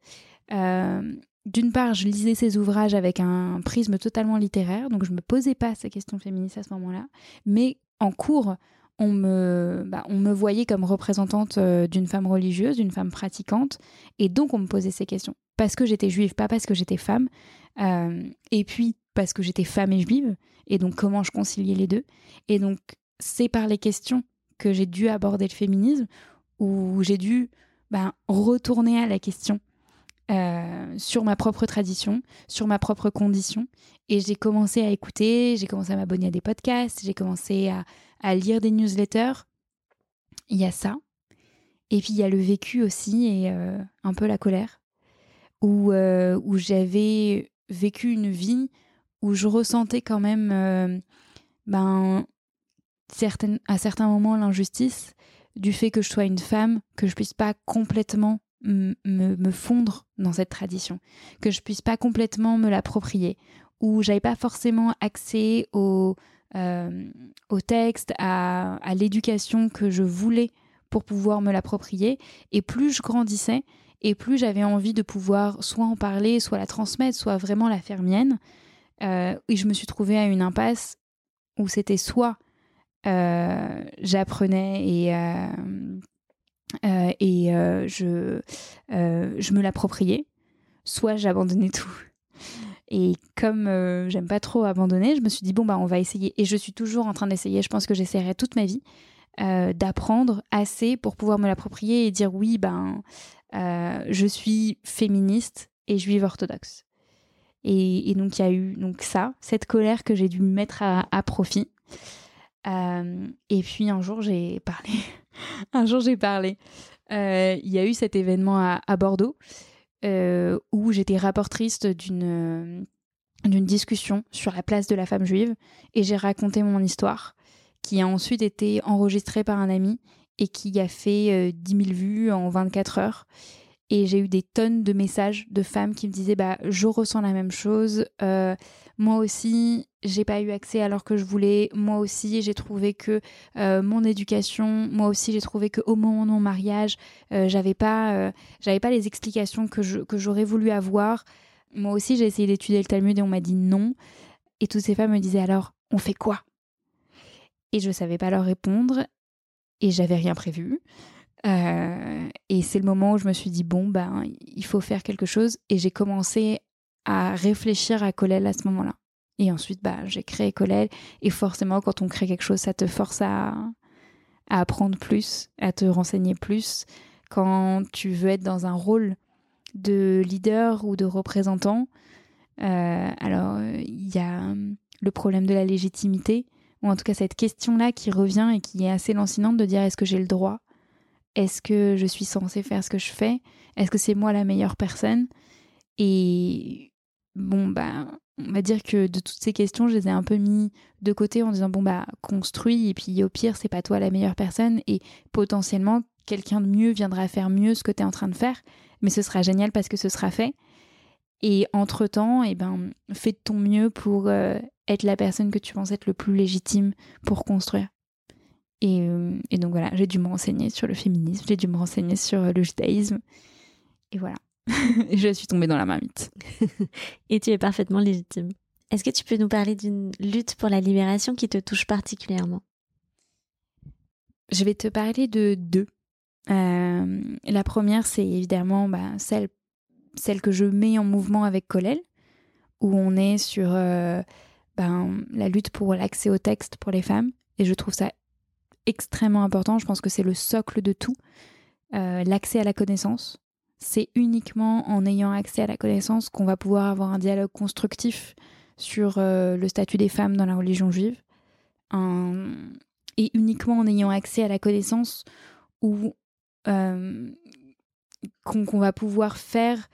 D'une part, je lisais ces ouvrages avec un prisme totalement littéraire, donc je me posais pas ces questions féministes à ce moment-là. Mais en cours, on me, bah, on me voyait comme représentante euh, d'une femme religieuse, d'une femme pratiquante, et donc on me posait ces questions. Parce que j'étais juive, pas parce que j'étais femme, euh, et puis parce que j'étais femme et juive, et donc comment je conciliais les deux. Et donc c'est par les questions que j'ai dû aborder le féminisme, où j'ai dû ben, retourner à la question euh, sur ma propre tradition, sur ma propre condition. Et j'ai commencé à écouter, j'ai commencé à m'abonner à des podcasts, j'ai commencé à, à lire des newsletters. Il y a ça. Et puis il y a le vécu aussi et euh, un peu la colère, où, euh, où j'avais vécu une vie où je ressentais quand même euh, ben, certaines, à certains moments l'injustice du fait que je sois une femme, que je puisse pas complètement me, fondre dans cette tradition, que je puisse pas complètement me l'approprier, où j'avais pas forcément accès au, euh, au texte, à, l'éducation que je voulais pour pouvoir me l'approprier. Et plus je grandissais, et plus j'avais envie de pouvoir soit en parler, soit la transmettre, soit vraiment la faire mienne. Euh, et je me suis trouvée à une impasse où c'était soit euh, j'apprenais et, et je, je me l'appropriais, soit j'abandonnais tout. Et comme euh, j'aime pas trop abandonner, je me suis dit bon bah on va essayer. Et je suis toujours en train d'essayer. Je pense que j'essaierai toute ma vie euh, d'apprendre assez pour pouvoir me l'approprier et dire oui ben euh, je suis féministe et juive orthodoxe. Et, donc il y a eu donc ça, cette colère que j'ai dû mettre à, profit. Et puis un jour j'ai parlé. un jour j'ai parlé. Il y a eu cet événement à Bordeaux euh, où j'étais rapportrice d'une euh, d'une discussion sur la place de la femme juive et j'ai raconté mon histoire qui a ensuite été enregistrée par un ami et qui a fait 10 000 vues en 24 heures. Et j'ai eu des tonnes de messages de femmes qui me disaient bah je ressens la même chose. Euh, moi aussi, j'ai pas eu accès alors que je voulais. Moi aussi, j'ai trouvé que euh, mon éducation, moi aussi, j'ai trouvé que au moment de mon mariage, euh, j'avais pas, j'avais pas les explications que que j'aurais voulu avoir. Moi aussi, j'ai essayé d'étudier le Talmud et on m'a dit non. Et toutes ces femmes me disaient alors, on fait quoi? Et je savais pas leur répondre et j'avais rien prévu. Euh, et c'est le moment où je me suis dit, bon, ben, il faut faire quelque chose. Et j'ai commencé à réfléchir à Colel à ce moment-là. Et ensuite, bah, j'ai créé Colel. Et forcément, quand on crée quelque chose, ça te force à, apprendre plus, à te renseigner plus. Quand tu veux être dans un rôle de leader ou de représentant, euh, alors il y a le problème de la légitimité, ou en tout cas cette question-là qui revient et qui est assez lancinante de dire est-ce que j'ai le droit? Est-ce que je suis censée faire ce que je fais? Est-ce que c'est moi la meilleure personne? Et bon, bah, on va dire que de toutes ces questions, je les ai un peu mis de côté en disant bon, bah, construis, et puis au pire, c'est pas toi la meilleure personne, et potentiellement, quelqu'un de mieux viendra faire mieux ce que tu es en train de faire, mais ce sera génial parce que ce sera fait. Et entre-temps, eh ben, fais de ton mieux pour euh, être la personne que tu penses être le plus légitime pour construire. Euh, et, donc voilà, j'ai dû me renseigner sur le féminisme, j'ai dû me renseigner sur le judaïsme. Et voilà, je suis tombée dans la marmite. et tu es parfaitement légitime. Est-ce que tu peux nous parler d'une lutte pour la libération qui te touche particulièrement? Je vais te parler de deux. Euh, la première, c'est évidemment bah, celle, celle que je mets en mouvement avec Colel, où on est sur euh, ben, la lutte pour l'accès au texte pour les femmes. Et je trouve ça extrêmement important. Je pense que c'est le socle de tout. Euh, l'accès à la connaissance. C'est uniquement en ayant accès à la connaissance qu'on va pouvoir avoir un dialogue constructif sur euh, le statut des femmes dans la religion juive. Et uniquement en ayant accès à la connaissance où euh, qu'on va pouvoir faire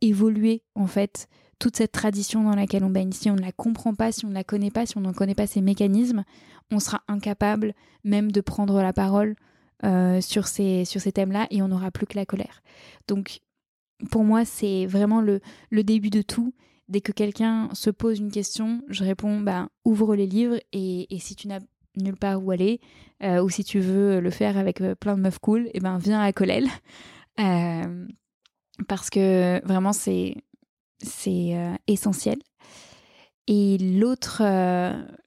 évoluer en fait toute cette tradition dans laquelle on baigne. Si on ne la comprend pas, si on ne la connaît pas, si on ne connaît pas ses mécanismes, on sera incapable même de prendre la parole euh, sur ces, sur ces thèmes-là et on n'aura plus que la colère. Donc, pour moi, c'est vraiment le, le début de tout. Dès que quelqu'un se pose une question, je réponds bah, ouvre les livres et, si tu n'as nulle part où aller, euh, ou si tu veux le faire avec euh, plein de meufs cool, et eh ben viens à Colel. parce que vraiment, c'est c'est essentiel. Et l'autre,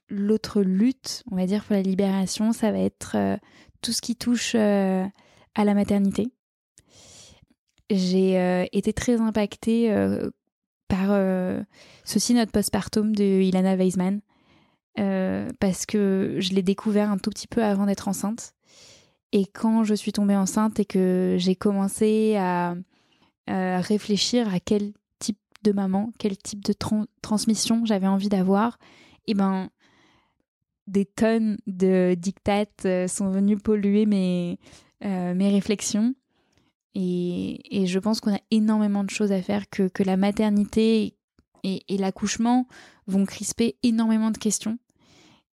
l'autre lutte, on va dire, pour la libération, ça va être tout ce qui touche à la maternité. J'ai été très impactée par ceci, notre postpartum de Ilana Weisman, parce que je l'ai découvert un tout petit peu avant d'être enceinte. Et quand je suis tombée enceinte et que j'ai commencé à, réfléchir à quel de maman, quel type de transmission j'avais envie d'avoir, et eh ben des tonnes de dictates euh, sont venus polluer mes, euh, mes réflexions. Et, et je pense qu'on a énormément de choses à faire, que, que la maternité et, et l'accouchement vont crisper énormément de questions.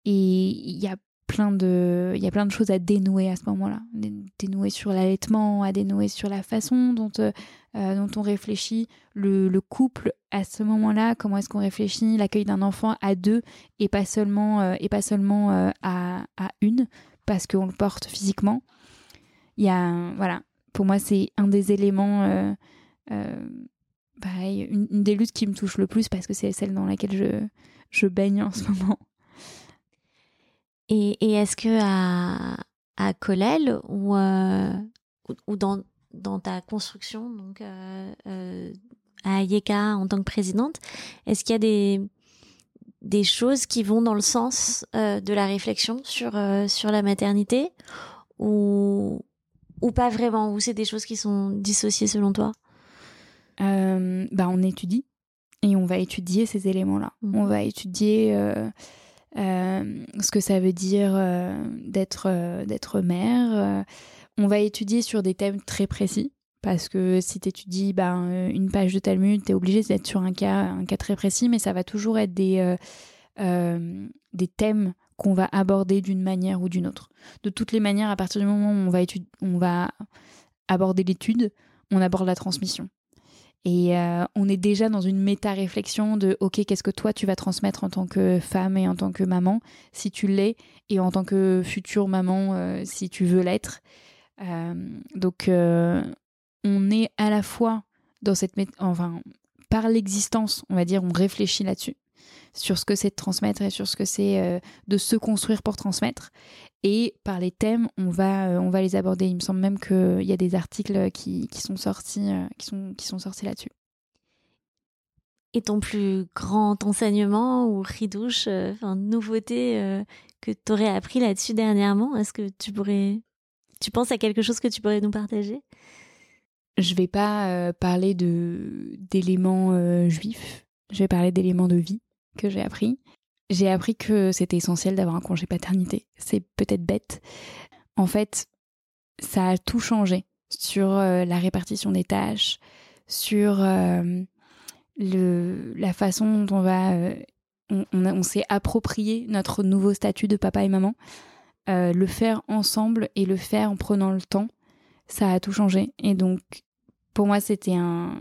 Et il y a il y a plein de choses à dénouer à ce moment-là. Dénouer sur l'allaitement à dénouer sur la façon dont euh, euh, on réfléchit le, le couple à ce moment-là comment est-ce qu'on réfléchit l'accueil d'un enfant à deux et pas seulement euh, à, une parce qu'on le porte physiquement. Il y a voilà. Pour moi c'est un des éléments une, des luttes qui me touche le plus parce que c'est celle dans laquelle je baigne en ce moment et, est-ce que à, à Colel ou, euh, ou, dans, dans ta construction, donc euh, euh, à Yeka en tant que présidente, est-ce qu'il y a des, des choses qui vont dans le sens de la réflexion sur, sur la maternité ou, ou pas vraiment Ou c'est des choses qui sont dissociées selon toi? Bah, On étudie et on va étudier ces éléments-là. Mmh. On va étudier euh, ce que ça veut dire euh, d'être euh, d'être mère. on va étudier sur des thèmes très précis parce que si tu étudies ben, une page de Talmud, tu es obligé d'être sur un cas, un cas très précis, mais ça va toujours être des, des thèmes qu'on va aborder d'une manière ou d'une autre. De toutes les manières, à partir du moment où on va, on va aborder l'étude, on aborde la transmission. Et euh, on est déjà dans une méta-réflexion de OK, qu'est-ce que toi tu vas transmettre en tant que femme et en tant que maman, si tu l'es, et en tant que future maman, euh, si tu veux l'être. Euh, donc, on est à la fois dans cette. Enfin, par l'existence, on va dire, on réfléchit là-dessus sur ce que c'est de transmettre et sur ce que c'est euh, de se construire pour transmettre. Et par les thèmes, on va, euh, on va les aborder. Il me semble même qu'il y a des articles qui, qui sont sortis, euh, qui sont, qui sont sortis là-dessus. Et ton plus grand enseignement ou ridouche, enfin, nouveauté que tu aurais appris là-dessus dernièrement Est-ce que tu pourrais. Tu penses à quelque chose que tu pourrais nous partager? Je vais pas parler de d'éléments juifs, je vais parler d'éléments de vie que j'ai appris. J'ai appris que c'était essentiel d'avoir un congé paternité. C'est peut-être bête. En fait, ça a tout changé sur euh, la répartition des tâches, sur euh, le, la façon dont on va... Euh, on, s'est approprié notre nouveau statut de papa et maman. le faire ensemble et le faire en prenant le temps, ça a tout changé. Et donc, pour moi, c'était un,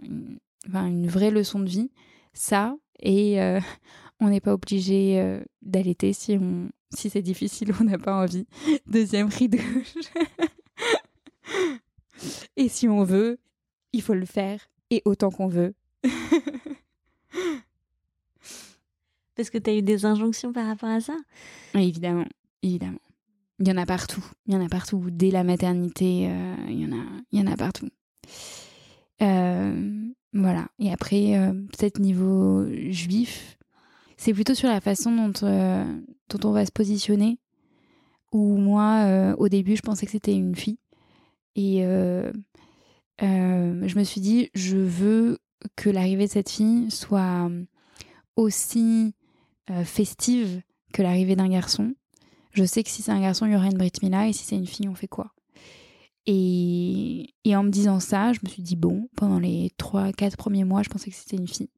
enfin, une vraie leçon de vie. Ça, et on n'est pas obligé euh, d'allaiter si on si c'est difficile, on n'a pas envie. Deuxième rideau. et si on veut, il faut le faire et autant qu'on veut. Parce que tu as eu des injonctions par rapport à ça? Évidemment, évidemment. Il y en a partout. Il y en a partout. Dès la maternité, euh, il, y en a, il y en a partout. Euh, voilà. Et après, peut-être niveau juif, c'est plutôt sur la façon dont, euh, on va se positionner. Où moi, euh, au début, je pensais que c'était une fille. Et euh, je me suis dit, je veux que l'arrivée de cette fille soit aussi festive que l'arrivée d'un garçon. Je sais que si c'est un garçon, il y aura une Brit Mila, et si c'est une fille, on fait quoi? Et, et, en me disant ça, je me suis dit, bon, pendant les 3-4 premiers mois, je pensais que c'était une fille.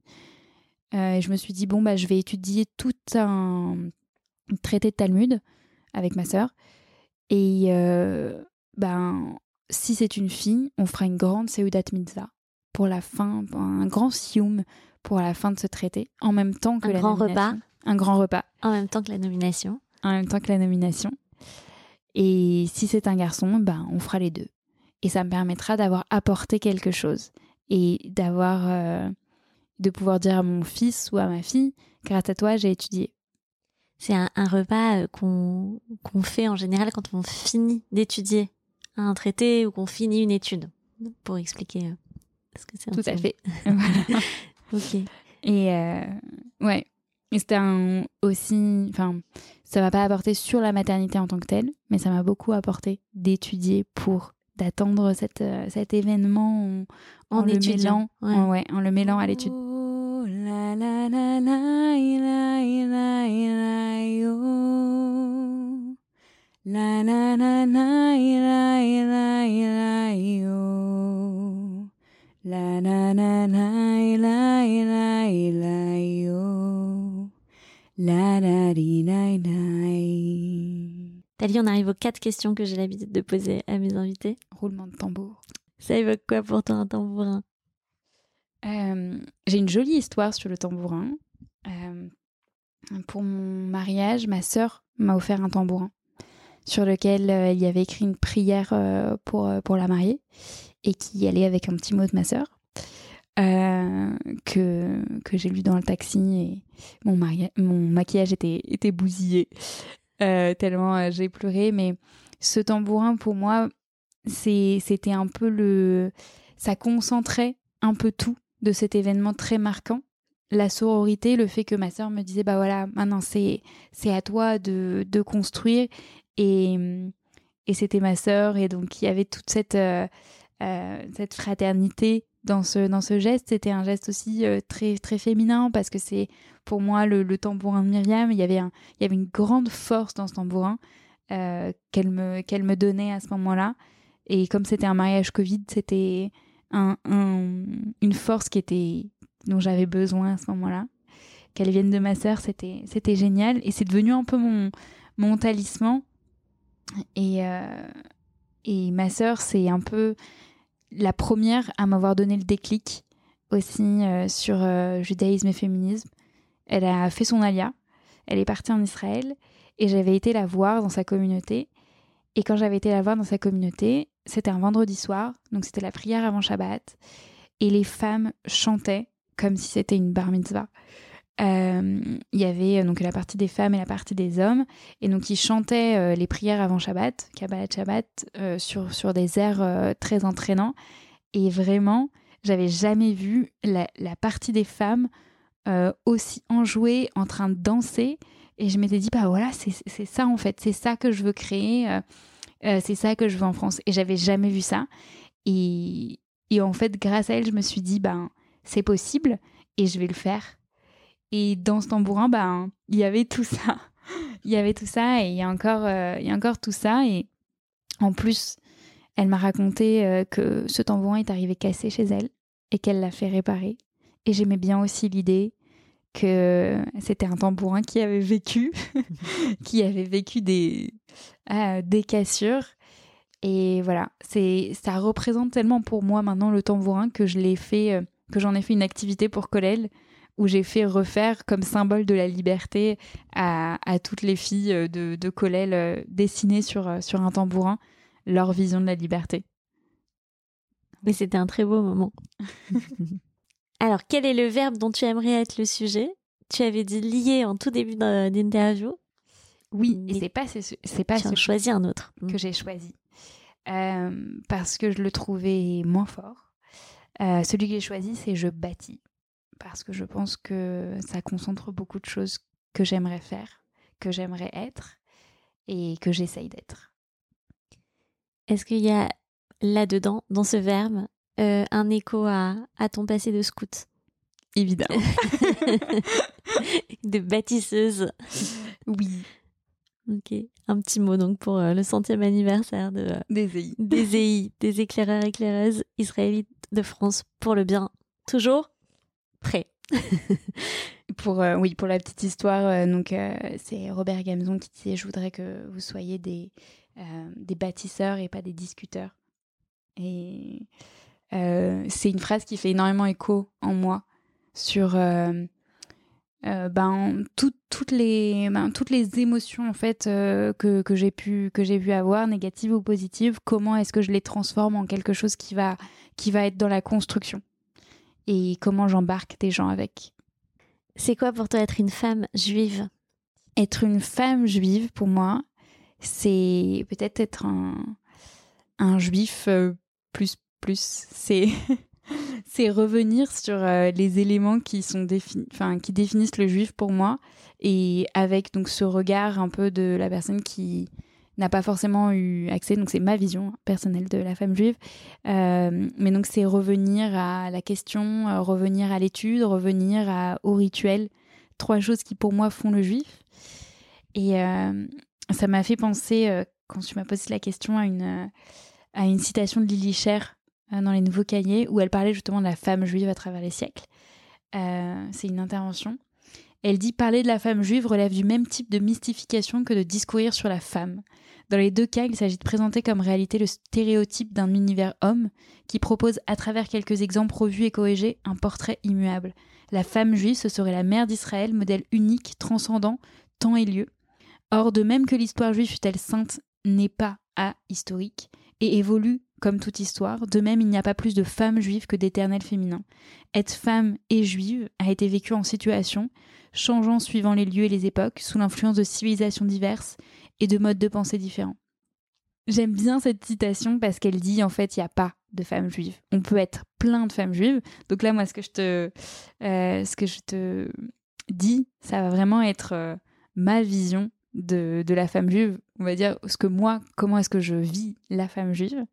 Euh, et je me suis dit, bon, bah, je vais étudier tout un traité de Talmud avec ma sœur. Et euh, ben, si c'est une fille, on fera une grande Seudat Mitzvah pour la fin, un grand sioum pour la fin de ce traité, en même temps que un la grand repas. Un grand repas. En même temps que la nomination. En même temps que la nomination. Et si c'est un garçon, ben, on fera les deux. Et ça me permettra d'avoir apporté quelque chose et d'avoir euh, de pouvoir dire à mon fils ou à ma fille, grâce à toi, j'ai étudié. C'est un, repas euh, qu'on fait en général quand on finit d'étudier un traité ou qu'on finit une étude, pour expliquer euh, ce que c'est. Tout à fait. voilà. ok. Et euh, ouais, c'était un aussi, enfin, ça m'a pas apporté sur la maternité en tant que telle, mais ça m'a beaucoup apporté d'étudier pour d'attendre cet événement en, en, le mêlant, ouais, en le mêlant à l'étude. La la la la la la Tali, on arrive aux quatre questions que j'ai l'habitude de poser à mes invités. Roulement de tambour. Ça évoque quoi pour toi un tambourin? Euh, j'ai une jolie histoire sur le tambourin. Euh, pour mon mariage, ma sœur m'a offert un tambourin sur lequel euh, il y avait écrit une prière pour, pour la mariée et qui allait avec un petit mot de ma sœur. que, que j'ai lu dans le taxi et mon, mon maquillage était, était bousillé tellement j'ai pleuré. Mais ce tambourin, pour moi, c'était un peu le. Ça concentrait un peu tout de cet événement très marquant. La sororité, le fait que ma sœur me disait, bah voilà, maintenant c'est, à toi de, de construire. Et, et c'était ma sœur. Et donc, il y avait toute cette, euh, euh, cette fraternité dans ce, dans ce geste. C'était un geste aussi euh, très, très féminin parce que c'est pour moi le, tambourin de Myriam. Il y, avait une grande force dans ce tambourin qu'elle, me, qu'elle me donnait à ce moment-là. Et comme c'était un mariage Covid, c'était un, une force dont j'avais besoin à ce moment-là. Qu'elle vienne de ma sœur, c'était génial et c'est devenu un peu mon talisman. Et, euh, et ma sœur, c'est un peu la première à m'avoir donné le déclic aussi euh, sur euh, judaïsme et féminisme. Elle a fait son alia, elle est partie en Israël et j'avais été la voir dans sa communauté. Et quand j'avais été la voir dans sa communauté, c'était un vendredi soir, donc c'était la prière avant Shabbat, et les femmes chantaient comme si c'était une bar mitzvah. Euh, il y avait donc la partie des femmes et la partie des hommes, et donc ils chantaient les prières avant Shabbat, Kabbalah Shabbat, sur, sur des airs très entraînants. Et vraiment, j'avais jamais vu la, partie des femmes euh, aussi enjouée, en train de danser. Et je m'étais dit, bah voilà, c'est ça en fait, c'est ça que je veux créer, euh, euh, c'est ça que je veux en France. Et j'avais jamais vu ça. Et, et, en fait, grâce à elle, je me suis dit, ben, c'est possible et je vais le faire. Et dans ce tambourin, ben, il y avait tout ça. il y avait tout ça et il y a encore, il y a encore tout ça. Et en plus, elle m'a raconté euh, que ce tambourin est arrivé cassé chez elle et qu'elle l'a fait réparer. Et j'aimais bien aussi l'idée que c'était un tambourin qui avait vécu, qui avait vécu des, euh, des cassures. Et voilà, c'est ça représente tellement pour moi maintenant le tambourin que je l'ai fait, euh, que j'en ai fait une activité pour Colel où j'ai fait refaire comme symbole de la liberté à, toutes les filles de, de Colel dessinées sur, sur un tambourin leur vision de la liberté. Mais c'était un très beau moment. Alors, quel est le verbe dont tu aimerais être le sujet? Tu avais dit lié en tout début d'interview. Oui, et c'est pas c'est pas tu choisi un autre que j'ai choisi euh, parce que je le trouvais moins fort. Euh, celui que j'ai choisi, c'est je bâtis parce que je pense que ça concentre beaucoup de choses que j'aimerais faire, que j'aimerais être et que j'essaye d'être. Est-ce qu'il y a là-dedans, dans ce verbe, euh, un écho à, ton passé de scout Évidemment. de bâtisseuse. Oui. Ok. Un petit mot donc pour euh, le centième anniversaire de, des EI. Des EI, des éclaireurs éclaireuses israélites de France pour le bien. Toujours prêt. pour euh, oui pour la petite histoire donc c'est Robert Gamzon qui disait je voudrais que vous soyez des euh, des bâtisseurs et pas des discuteurs. Et euh, c'est une phrase qui fait énormément écho en moi sur euh, ben, toutes, les, ben, toutes les émotions en fait que, que j'ai pu, que j'ai pu avoir, négatives ou positives, comment est-ce que je les transforme en quelque chose qui va, qui va être dans la construction? Et comment j'embarque des gens avec? C'est quoi pour toi être une femme juive? Être une femme juive, pour moi, c'est peut-être être un, un juif euh, plus plus. C'est revenir sur euh, les éléments qui sont qui définissent le juif pour moi, et avec donc ce regard un peu de la personne qui n'a pas forcément eu accès, donc c'est ma vision personnelle de la femme juive, euh, mais donc c'est revenir à la question, revenir à l'étude, revenir à, au rituel, trois choses qui pour moi font le juif. Et, ça m'a fait penser, euh, quand tu m'as posé la question, à une, euh, à une citation de Lily Cher euh, dans les Nouveaux Cahiers, où elle parlait justement de la femme juive à travers les siècles. C'est une intervention. Elle dit Parler de la femme juive relève du même type de mystification que de discourir sur la femme. Dans les deux cas, il s'agit de présenter comme réalité le stéréotype d'un univers homme qui propose, à travers quelques exemples revus et corrigés, un portrait immuable. La femme juive, ce serait la mère d'Israël, modèle unique, transcendant temps et lieu, Or, de même que l'histoire juive fut-elle sainte, n'est pas ahistorique et évolue comme toute histoire, de même il n'y a pas plus de femmes juives que d'éternels féminins. Être femme et juive a été vécu en situation, changeant suivant les lieux et les époques, sous l'influence de civilisations diverses et de modes de pensée différents. J'aime bien cette citation parce qu'elle dit en fait il n'y a pas de femmes juives. On peut être plein de femmes juives. Donc là moi ce que je te, euh, ce que je te dis, ça va vraiment être euh, ma vision de, de, la femme juive, on va dire ce que moi, comment est-ce que je vis la femme juive.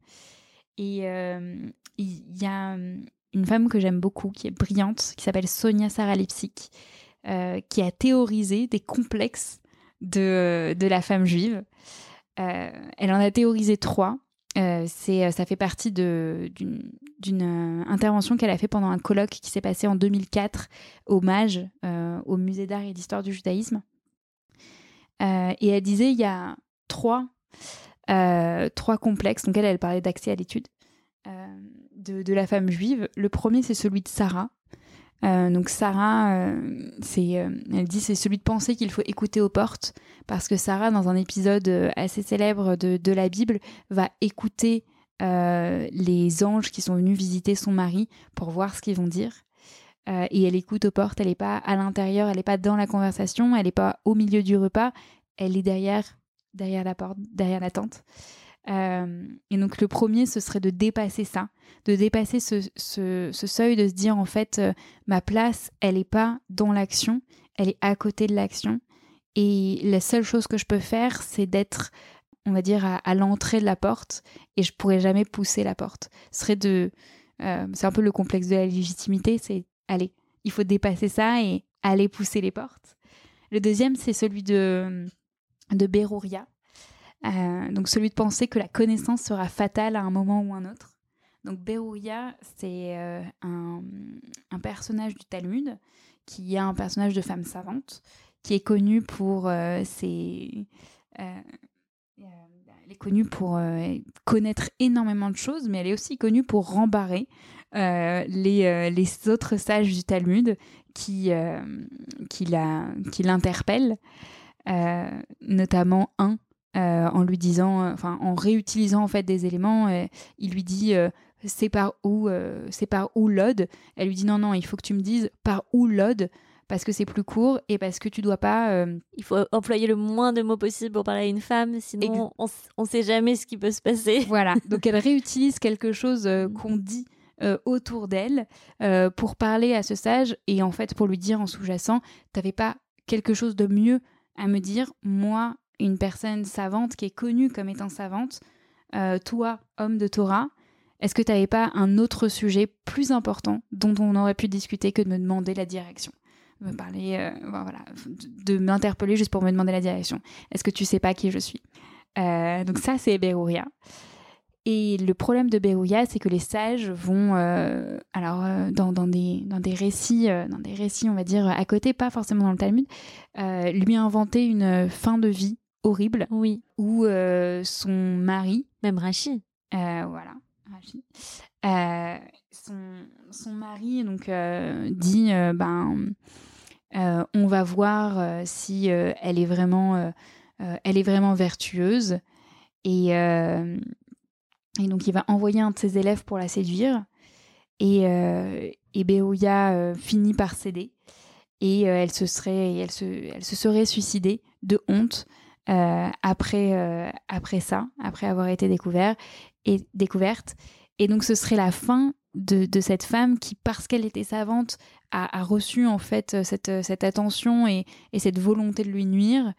Et euh, il y a une femme que j'aime beaucoup, qui est brillante, qui s'appelle Sonia Saralipsik, euh, qui a théorisé des complexes de, de la femme juive. Euh, elle en a théorisé trois. Euh, ça fait partie d'une, intervention qu'elle a fait pendant un colloque qui s'est passé en 2004 au MAGE, au Musée d'art et d'histoire du judaïsme. Euh, et elle disait il y a trois, euh, trois complexes. Donc elle, elle parlait d'accès à l'étude euh, de, la femme juive. Le premier, c'est celui de Sarah. Euh, donc Sarah, c'est, elle dit c'est celui de penser qu'il faut écouter aux portes parce que Sarah, dans un épisode assez célèbre de, de la Bible, va écouter les anges qui sont venus visiter son mari pour voir ce qu'ils vont dire. Euh, et elle écoute aux portes, elle n'est pas à l'intérieur, elle n'est pas dans la conversation, elle n'est pas au milieu du repas, elle est derrière, derrière la porte, derrière la tente. Euh, et donc le premier, ce serait de dépasser ça, de dépasser ce, ce, seuil, de se dire en fait, euh, ma place, elle n'est pas dans l'action, elle est à côté de l'action. Et la seule chose que je peux faire, c'est d'être, on va dire, à, l'entrée de la porte, et je pourrais jamais pousser la porte. Ce serait de, c'est un peu le complexe de la légitimité, c'est allez, il faut dépasser ça et aller pousser les portes. Le deuxième, c'est celui de, de Berouria. Euh, donc celui de penser que la connaissance sera fatale à un moment ou un autre. Donc Berouria, c'est euh, un, personnage du Talmud qui est un personnage de femme savante qui est connu pour euh, elle est connue pour connaître énormément de choses, mais elle est aussi connue pour rembarrer les, les autres sages du Talmud qui, qui l'interpellent, notamment un en lui disant, enfin en réutilisant en fait des éléments, il lui dit c'est par où c'est par où l'ode? Elle lui dit non non, il faut que tu me dises par où l'ode parce que c'est plus court et parce que tu dois pas. Il faut employer le moins de mots possible pour parler à une femme, sinon on, on sait jamais ce qui peut se passer. Voilà, donc elle réutilise quelque chose qu'on dit euh, autour d'elle euh, pour parler à ce sage et en fait pour lui dire en sous-jacent, t'avais pas quelque chose de mieux à me dire, moi, une personne savante qui est connue comme étant savante, euh, toi, homme de Torah, est-ce que tu n'avais pas un autre sujet plus important dont on aurait pu discuter que de me demander la direction? Me parler, voilà, de, m'interpeller juste pour me demander la direction. Est-ce que tu sais pas qui je suis? Donc ça, c'est Berouria. Et le problème de Berouya, c'est que les sages vont, euh, alors euh, dans, dans, des, dans des récits, euh, dans des récits, on va dire à côté, pas forcément dans le Talmud, lui inventer une fin de vie horrible. Oui. Où son mari, même Rachid, voilà, son, son mari donc dit, ben, on va voir si elle est vraiment, elle est vraiment vertueuse. Et, et donc, il va envoyer un de ses élèves pour la séduire. Et, euh, et euh, finit par céder. Et euh, elle, se serait, elle, se, elle se serait suicidée de honte euh, après, après ça, après avoir été et, découverte. Et donc, ce serait la fin de, de cette femme qui, parce qu'elle était savante, a, a, reçu en fait cette, cette attention et, et cette volonté de lui nuire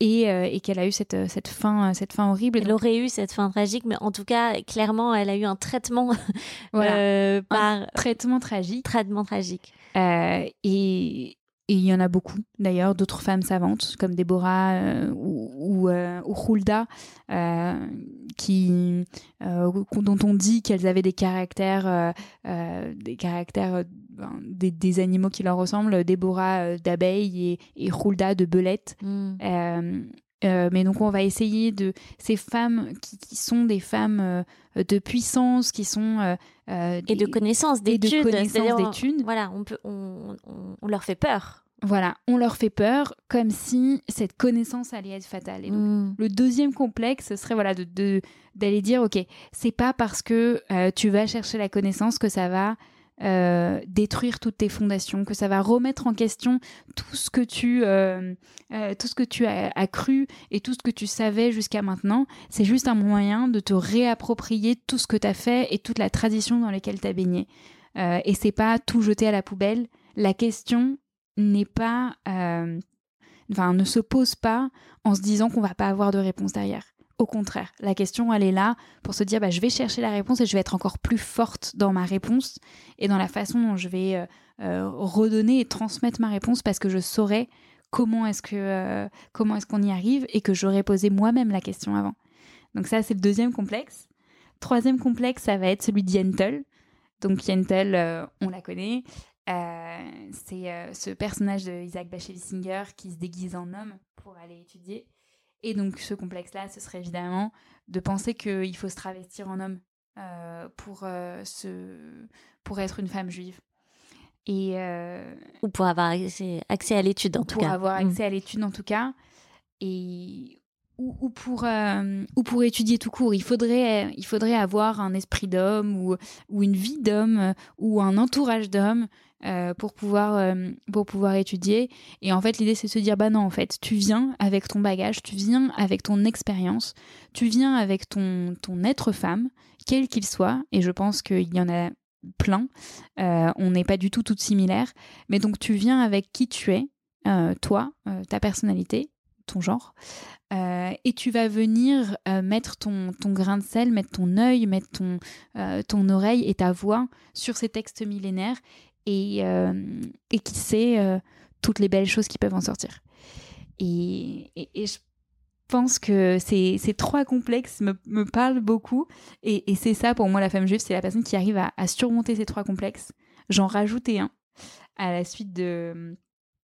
et, euh, et qu'elle a eu cette, euh, cette, fin, euh, cette fin horrible. Elle aurait eu cette fin tragique, mais en tout cas, clairement, elle a eu un traitement voilà. par un traitement tragique. Traitement tragique. et, et il y en a beaucoup, d'ailleurs, d'autres femmes savantes, comme Déborah euh, ou, ou, euh, Hulda, euh, qui, dont on dit qu'elles avaient des caractères, des caractères ben, des, des, animaux qui leur ressemblent. Déborah d'abeille et, et de belette. Mm. mais donc on va essayer de ces femmes qui, qui sont des femmes de puissance, qui sont et de connaissances, d'études, d'études. Voilà, on peut, on, on, on, leur fait peur. Voilà, on leur fait peur comme si cette connaissance allait être fatale. Et donc, mm. le deuxième complexe, ce serait voilà de d'aller dire ok, c'est pas parce que euh, tu vas chercher la connaissance que ça va euh, détruire toutes tes fondations, que ça va remettre en question tout ce que tu euh, tout ce que tu as, as, cru et tout ce que tu savais jusqu'à maintenant. C'est juste un moyen de te réapproprier tout ce que tu as fait et toute la tradition dans laquelle tu as baigné. et c'est pas tout jeter à la poubelle. La question, n'est pas, euh, enfin, ne se pose pas en se disant qu'on va pas avoir de réponse derrière. Au contraire, la question, elle est là pour se dire, bah, je vais chercher la réponse et je vais être encore plus forte dans ma réponse et dans la façon dont je vais euh, euh, redonner et transmettre ma réponse parce que je saurai comment est-ce que comment est-ce qu'on y arrive et que j'aurais posé moi-même la question avant. Donc ça, c'est le deuxième complexe. Troisième complexe, ça va être celui de Donc Yentl, on la connaît. c'est ce personnage de Isaac Bashevis Singer qui se déguise en homme pour aller étudier. Et donc ce complexe-là, ce serait évidemment de penser qu'il faut se travestir en homme pour, se, pour être une femme juive. Et, Ou pour avoir accès, accès à l'étude en tout pour cas. avoir Mm. accès à l'étude en tout cas. Et ou, ou pour euh, ou pour étudier tout court, il faudrait il faudrait avoir un esprit d'homme ou ou une vie d'homme euh, ou un entourage d'homme euh, pour pouvoir euh, pour pouvoir étudier. Et en fait, l'idée c'est de se dire bah non, en fait, tu viens avec ton bagage, tu viens avec ton expérience, tu viens avec ton ton être femme, quel qu'il soit. Et je pense qu'il y en a plein. Euh, on n'est pas du tout toutes similaires, mais donc tu viens avec qui tu es, toi, ta personnalité, ton genre, et tu vas venir mettre ton, ton grain de sel, mettre ton œil, mettre ton, ton oreille et ta voix sur ces textes millénaires et, euh, qui sait euh, toutes les belles choses qui peuvent en sortir. Et, je pense que ces, trois complexes me, parlent beaucoup et, c'est ça pour moi la femme juive, c'est la personne qui arrive à, surmonter ces trois complexes. J'en rajoutais un à la suite de,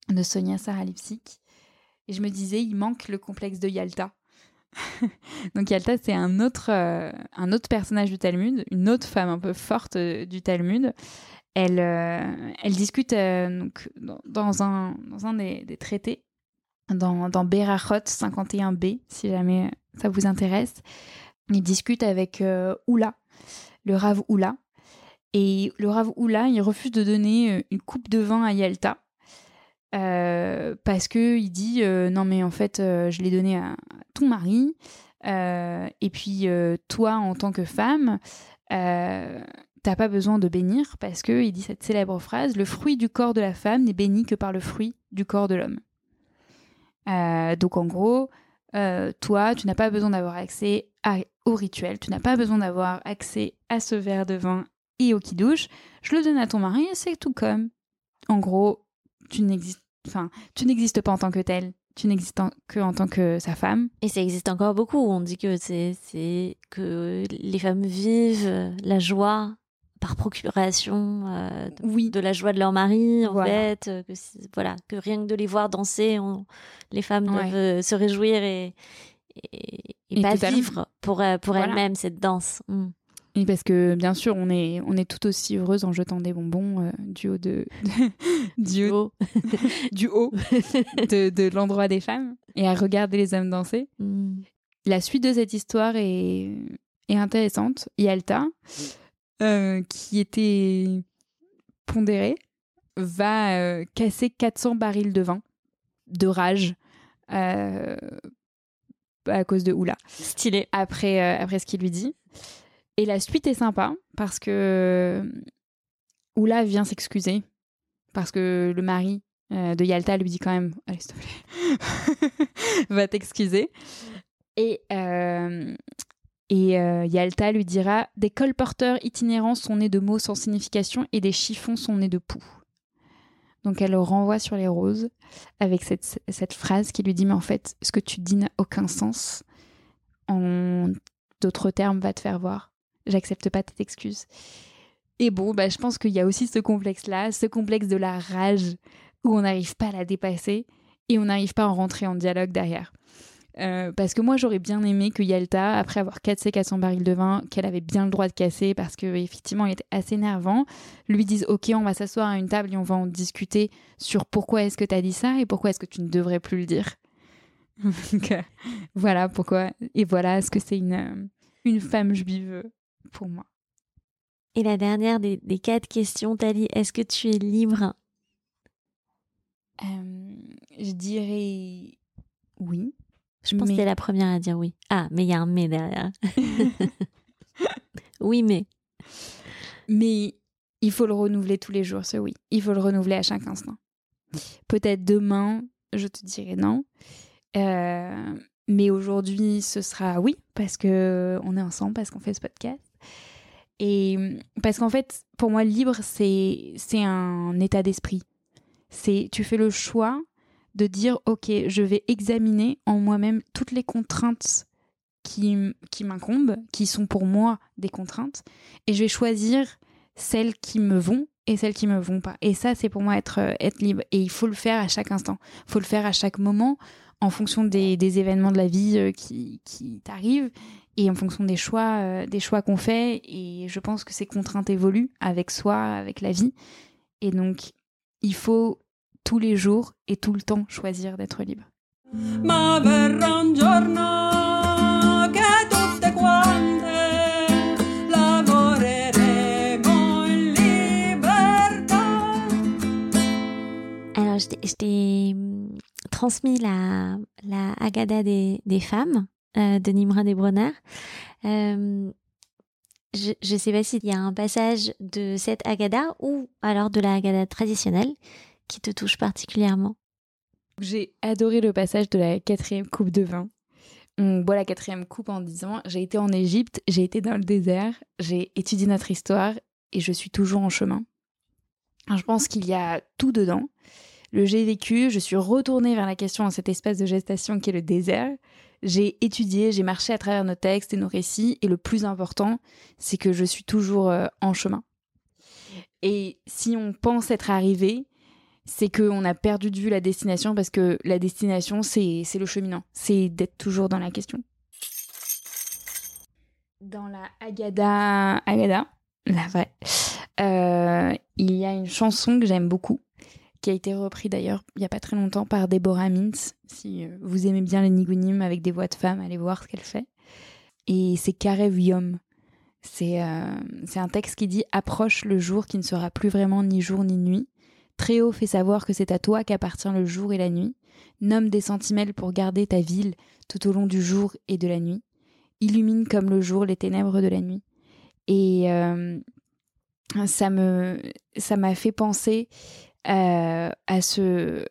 de Sonia Sarah Lipsic. Et je me disais, il manque le complexe de Yalta. Donc Yalta, c'est un autre, euh, un autre personnage du Talmud, une autre femme un peu forte du Talmud. Elle, euh, elle discute euh, donc, dans, un, des, traités, dans, dans Berachot 51b, si jamais ça vous intéresse. Il discute avec euh, Oula, le Rav Oula. Et le Rav Oula, il refuse de donner euh, une coupe de vin à Yalta. euh, parce que il dit euh, non mais en fait euh, je l'ai donné à, ton mari euh, et puis euh, toi en tant que femme euh, t'as pas besoin de bénir parce que il dit cette célèbre phrase le fruit du corps de la femme n'est béni que par le fruit du corps de l'homme. Euh, donc en gros euh, toi tu n'as pas besoin d'avoir accès au rituel tu n'as pas besoin d'avoir accès à ce verre de vin et au kidouche. Je le donne à ton mari et c'est tout comme. En gros tu n'existes enfin tu n'existes pas en tant que tel tu n'existes en- que en tant que sa femme. Et ça existe encore beaucoup. On dit que c'est que les femmes vivent la joie par procuration euh, de, oui de la joie de leur mari en Voilà. fait euh, que voilà que rien que de les voir danser on- les femmes Ouais. doivent euh, se réjouir et et, et Et pas vivre pour pour Voilà. elles-mêmes cette danse Mm. Oui, parce que bien sûr, on est, on est tout aussi heureuse en jetant des bonbons euh, du haut de, du haut, du haut de, de l'endroit des femmes et à regarder les hommes danser. Mm. La suite de cette histoire est, est intéressante. Yalta, euh, qui était pondérée, va euh, casser 400 barils de vin de rage euh, à cause de Oula stylé après, euh, après ce qu'il lui dit. Et la suite est sympa parce que Oula vient s'excuser parce que le mari de Yalta lui dit quand même Allez, s'il te plaît, va t'excuser. Et, euh, et euh, Yalta lui dira Des colporteurs itinérants sont nés de mots sans signification et des chiffons sont nés de poux. Donc elle le renvoie sur les roses avec cette, phrase qui lui dit Mais en fait, ce que tu dis n'a aucun sens. En d'autres termes, va te faire voir. J'accepte pas tes excuses. Et bon, bah, je pense qu'il y a aussi ce complexe-là, ce complexe de la rage où on n'arrive pas à la dépasser et on n'arrive pas à en rentrer en dialogue derrière. Euh, parce que moi, j'aurais bien aimé que Yalta, après avoir cassé 400 barils de vin, qu'elle avait bien le droit de casser parce que effectivement, il était assez énervant, lui dise Ok, on va s'asseoir à une table et on va en discuter sur pourquoi est-ce que tu as dit ça et pourquoi est-ce que tu ne devrais plus le dire. Donc, euh, voilà pourquoi. Et voilà ce que c'est une, euh, une femme juive pour moi. et la dernière des, des quatre questions Tali est-ce que tu es libre? Euh, je dirais oui. Je pense Mais- que t'es la première à dire oui ah mais il y a un mais derrière oui mais Mais il faut le renouveler tous les jours, ce oui. Il faut le renouveler à chaque instant. Peut-être demain, je te dirai non. Euh, mais aujourd'hui, ce sera oui, parce que on est ensemble, parce qu'on fait ce podcast. Et parce qu'en fait, pour moi, libre, c'est c'est un état d'esprit. C'est tu fais le choix de dire ok, je vais examiner en moi-même toutes les contraintes qui, qui m'incombent, qui sont pour moi des contraintes, et je vais choisir celles qui me vont et celles qui me vont pas. Et ça, c'est pour moi être, euh, être libre. Et il faut le faire à chaque instant. Il faut le faire à chaque moment, en fonction des, des événements de la vie euh, qui, qui t'arrivent et en fonction des choix, euh, des choix qu'on fait. Et je pense que ces contraintes évoluent avec soi, avec la vie. Et donc, il faut tous les jours et tout le temps choisir d'être libre. Alors, je t'ai- hum, transmis la, la Agada des, des femmes euh, de Nimrod et Bronner. Euh, je ne sais pas s'il y a un passage de cette Agada ou alors de la Agada traditionnelle qui te touche particulièrement. J'ai adoré le passage de la quatrième coupe de vin. On boit la quatrième coupe en disant J'ai été en Égypte, j'ai été dans le désert, j'ai étudié notre histoire et je suis toujours en chemin. Je pense qu'il y a tout dedans. Le j'ai vécu, je suis retournée vers la question dans cet espace de gestation qui est le désert. J'ai étudié, j'ai marché à travers nos textes et nos récits, et le plus important, c'est que je suis toujours euh, en chemin. Et si on pense être arrivé, c'est qu'on a perdu de vue la destination parce que la destination, c'est le cheminant. C'est d'être toujours dans la question. Dans la Agada, Agada, la vraie, euh, il y a une chanson que j'aime beaucoup, qui a été reprise d'ailleurs il n'y a pas très longtemps par Deborah Mintz. Si euh, vous aimez bien les nigunim avec des voix de femmes, allez voir ce qu'elle fait. Et c'est Karev Yom. C'est euh, c'est un texte qui dit Approche le jour qui ne sera plus vraiment ni jour ni nuit. Très haut fait savoir que c'est à toi qu'appartient le jour et la nuit. Nomme des sentinelles pour garder ta ville tout au long du jour et de la nuit. Illumine comme le jour les ténèbres de la nuit. Et euh, ça me ça m'a fait penser euh, à ce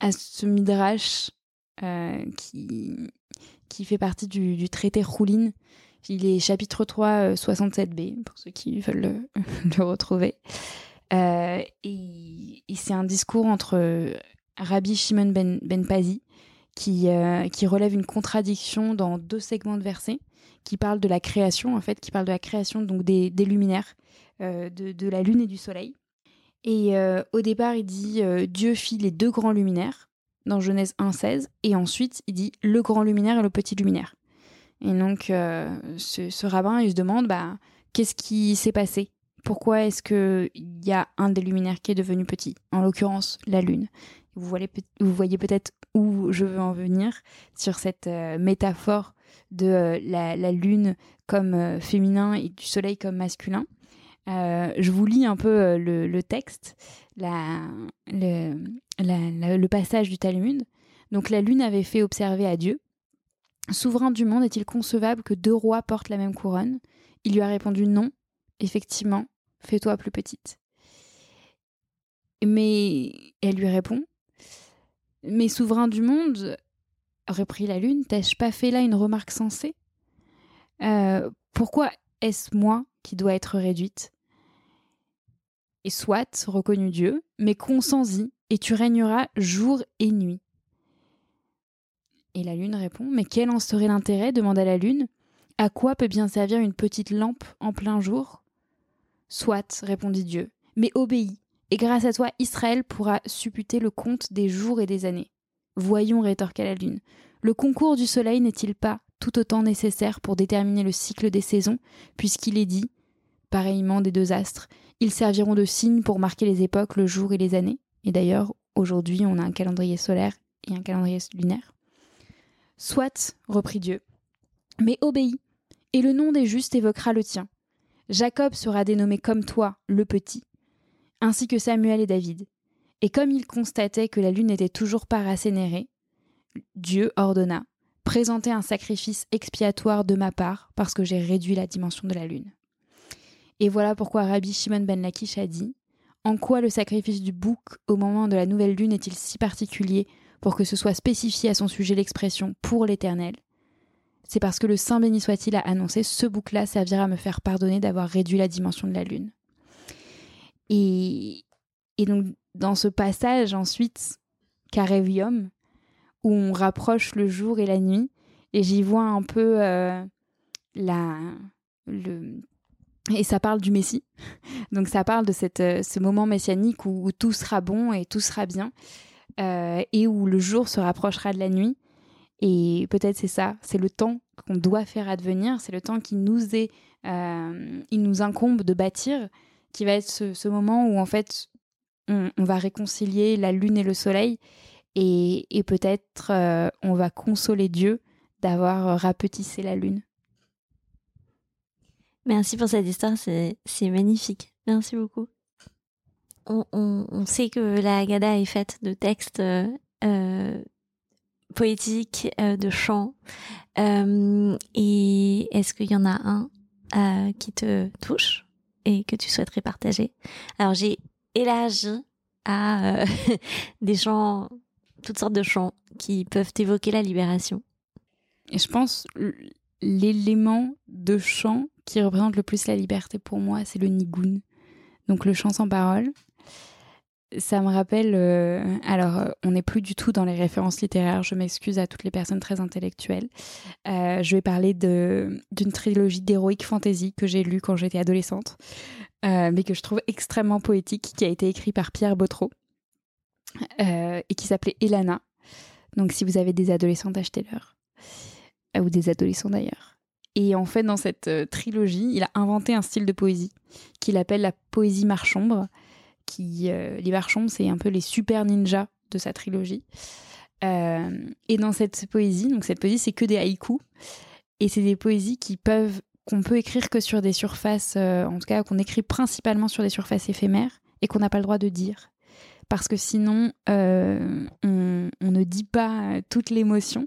à ce midrash euh, qui qui fait partie du, du traité Roulin. Il est chapitre 3, euh, 67b, pour ceux qui veulent le, le retrouver. Euh, et, c'est un discours entre euh, Rabbi Shimon ben, ben Pazi qui, euh, qui relève une contradiction dans deux segments de versets qui parlent de la création, en fait, qui parlent de la création donc des, des luminaires, de, de la lune et du soleil. Et au départ, il dit Dieu fit les deux grands luminaires dans Genèse 1.16, et ensuite il dit le grand luminaire et le petit luminaire. Et donc ce, ce rabbin, il se demande bah, qu'est-ce qui s'est passé? Pourquoi est-ce qu'il y a un des luminaires qui est devenu petit? En l'occurrence, la Lune. Vous voyez, peut-être où je veux en venir sur cette euh, métaphore de euh, la, Lune comme euh, féminin et du Soleil comme masculin. Je vous lis un peu le, texte, la- le passage du Talmud. Donc la Lune avait fait observer à Dieu Souverain du monde, est-il concevable que deux rois portent la même couronne? Il lui a répondu non, effectivement, fais-toi plus petite. Mais elle lui répond Mais souverain du monde, reprit la lune, t'ai-je pas fait là une remarque sensée? Euh, Pourquoi est-ce moi qui dois être réduite? Et soit, reconnut Dieu, mais consens-y, et tu régneras jour et nuit. Et la lune répond Mais quel en serait l'intérêt? demanda la lune. À quoi peut bien servir une petite lampe en plein jour? Soit, répondit Dieu, mais obéis, et grâce à toi Israël pourra supputer le compte des jours et des années. Voyons, rétorqua la lune, le concours du soleil n'est-il pas tout autant nécessaire pour déterminer le cycle des saisons, puisqu'il est dit, pareillement des deux astres, ils serviront de signe pour marquer les époques, le jour et les années. Et d'ailleurs, aujourd'hui, on a un calendrier solaire et un calendrier lunaire. Soit, reprit Dieu, mais obéis, et le nom des justes évoquera le tien. Jacob sera dénommé comme toi, le petit, ainsi que Samuel et David. Et comme il constatait que la lune n'était toujours pas rassénérée, Dieu ordonna Présentez un sacrifice expiatoire de ma part, parce que j'ai réduit la dimension de la lune. Et voilà pourquoi Rabbi Shimon ben Lakish a dit En quoi le sacrifice du bouc au moment de la nouvelle lune est-il si particulier pour que ce soit spécifié à son sujet l'expression pour l'éternel C'est parce que le Saint béni soit-il a annoncé ce bouc-là servira à me faire pardonner d'avoir réduit la dimension de la lune. Et, et donc, dans ce passage, ensuite, Carevium, où on rapproche le jour et la nuit, et j'y vois un peu euh, la, le, et ça parle du Messie. Donc ça parle de cette, euh, ce moment messianique où, où tout sera bon et tout sera bien, euh, et où le jour se rapprochera de la nuit. Et peut-être c'est ça, c'est le temps qu'on doit faire advenir, c'est le temps qui nous est, euh, il nous incombe de bâtir, qui va être ce, ce moment où en fait on, on va réconcilier la lune et le soleil, et, et peut-être euh, on va consoler Dieu d'avoir rapetissé la lune. Merci pour cette histoire, c'est magnifique. Merci beaucoup. On, on- on sait que la Haggadah est faite de textes euh, poétiques, euh, de chants. Euh, et est-ce qu'il y en a un euh, qui te touche et que tu souhaiterais partager? Alors j'ai élargi à des chants, toutes sortes de chants qui peuvent évoquer la libération. Et je pense l'élément de chant qui représente le plus la liberté pour moi, c'est le nigun. Donc le chant sans parole. Ça me rappelle. euh, alors, euh, on n'est plus du tout dans les références littéraires. Je m'excuse à toutes les personnes très intellectuelles. Euh, je vais parler d'une trilogie d'heroic fantasy que j'ai lue quand j'étais adolescente, mais que je trouve extrêmement poétique, qui a été écrit par Pierre Bottreau et qui s'appelait Elana. Donc, si vous avez des adolescentes, achetez-leur ou des adolescents d'ailleurs. Et en fait, dans cette trilogie, il a inventé un style de poésie qu'il appelle la poésie marchombre. Euh, les marchombres, c'est un peu les super ninjas de sa trilogie. Euh, et dans cette poésie, donc cette poésie, c'est que des haïkus. Et c'est des poésies qui peuvent, qu'on peut écrire que sur des surfaces, euh, en tout cas, qu'on écrit principalement sur des surfaces éphémères et qu'on n'a pas le droit de dire. Parce que sinon, on, ne dit pas toute l'émotion.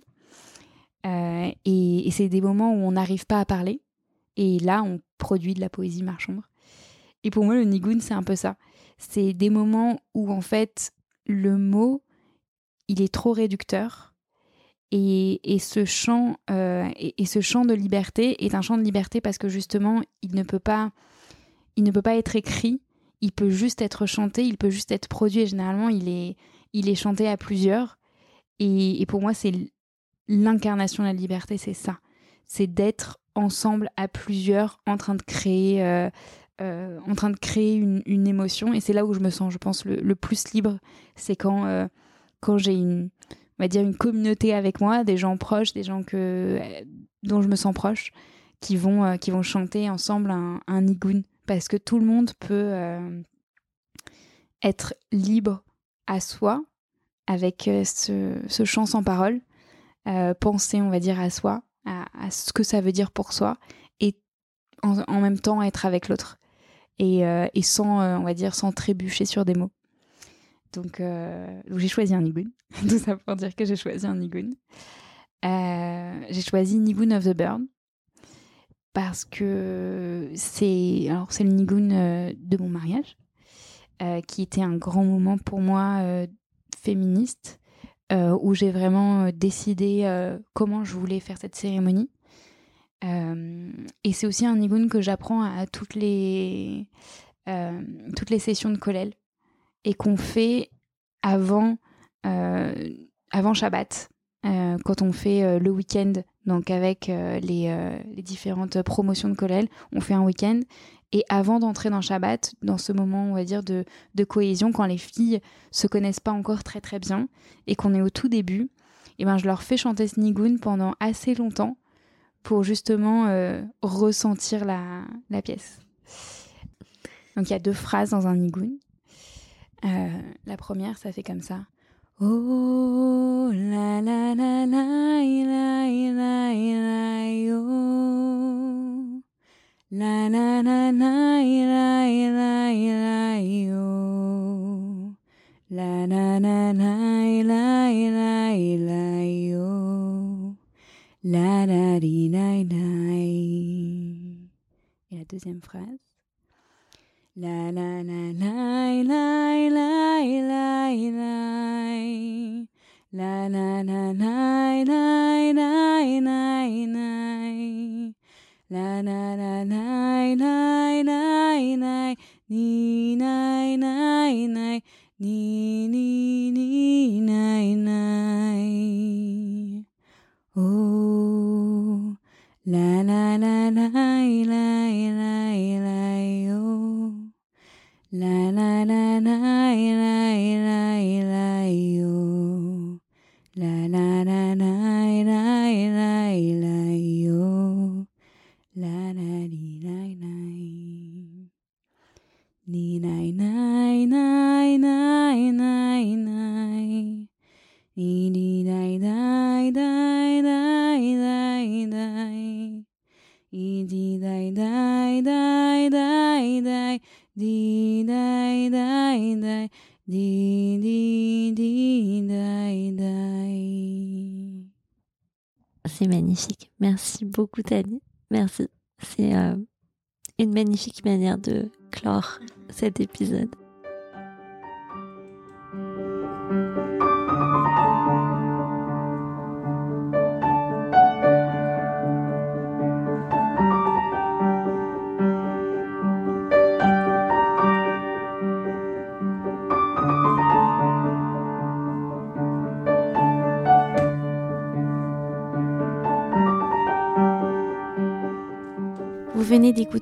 Et, c'est des moments où on n'arrive pas à parler. Et là, on produit de la poésie marchombre. Et pour moi, le nigun, c'est un peu ça. C'est des moments où, en fait, le mot, il est trop réducteur. Et, et ce chant, euh, et, ce chant de liberté est un chant de liberté parce que justement, il ne peut pas, il ne peut pas être écrit. Il peut juste être chanté. Il peut juste être produit. Et généralement, il est, il est chanté à plusieurs. Et, et pour moi, c'est l'incarnation de la liberté, c'est ça. C'est d'être ensemble à plusieurs, en train de créer, euh, euh, en train de créer une, émotion. Et c'est là où je me sens, je pense, le, plus libre. C'est quand, euh, quand j'ai une, on va dire, une communauté avec moi, des gens proches, des gens que, euh, dont je me sens proche, qui vont, qui vont chanter ensemble un, un nigun. Parce que tout le monde peut être libre à soi avec ce, ce chant sans parole penser, on va dire, à soi, à, ce que ça veut dire pour soi, et en, en même temps être avec l'autre, et, euh, et sans, euh, on va dire, sans trébucher sur des mots. Donc, euh, j'ai choisi un nigun, tout ça pour dire que j'ai choisi un nigun. J'ai choisi Nigun of the Bird parce que c'est alors c'est le nigun de mon mariage qui était un grand moment pour moi féministe où j'ai vraiment décidé comment je voulais faire cette cérémonie. Euh, et c'est aussi un nigun que j'apprends à, toutes les euh, toutes les sessions de kollel et qu'on fait avant euh, avant Shabbat quand on fait le week-end donc avec les, les différentes promotions de kollel on fait un week-end et avant d'entrer dans Shabbat dans ce moment on va dire de, de cohésion quand les filles se connaissent pas encore très très bien et qu'on est au tout début et ben je leur fais chanter ce nigun pendant assez longtemps pour justement euh, ressentir la, pièce. Donc il y a deux phrases dans un nigun. Euh, la première, ça fait comme ça. Oh la la la la oh oh oh la la di la la Et la deuxième phrase. La la la la la la la la La la la la la la la la La la la la la la la Ni na na na ni Merci. C'est euh, une magnifique manière de clore cet épisode.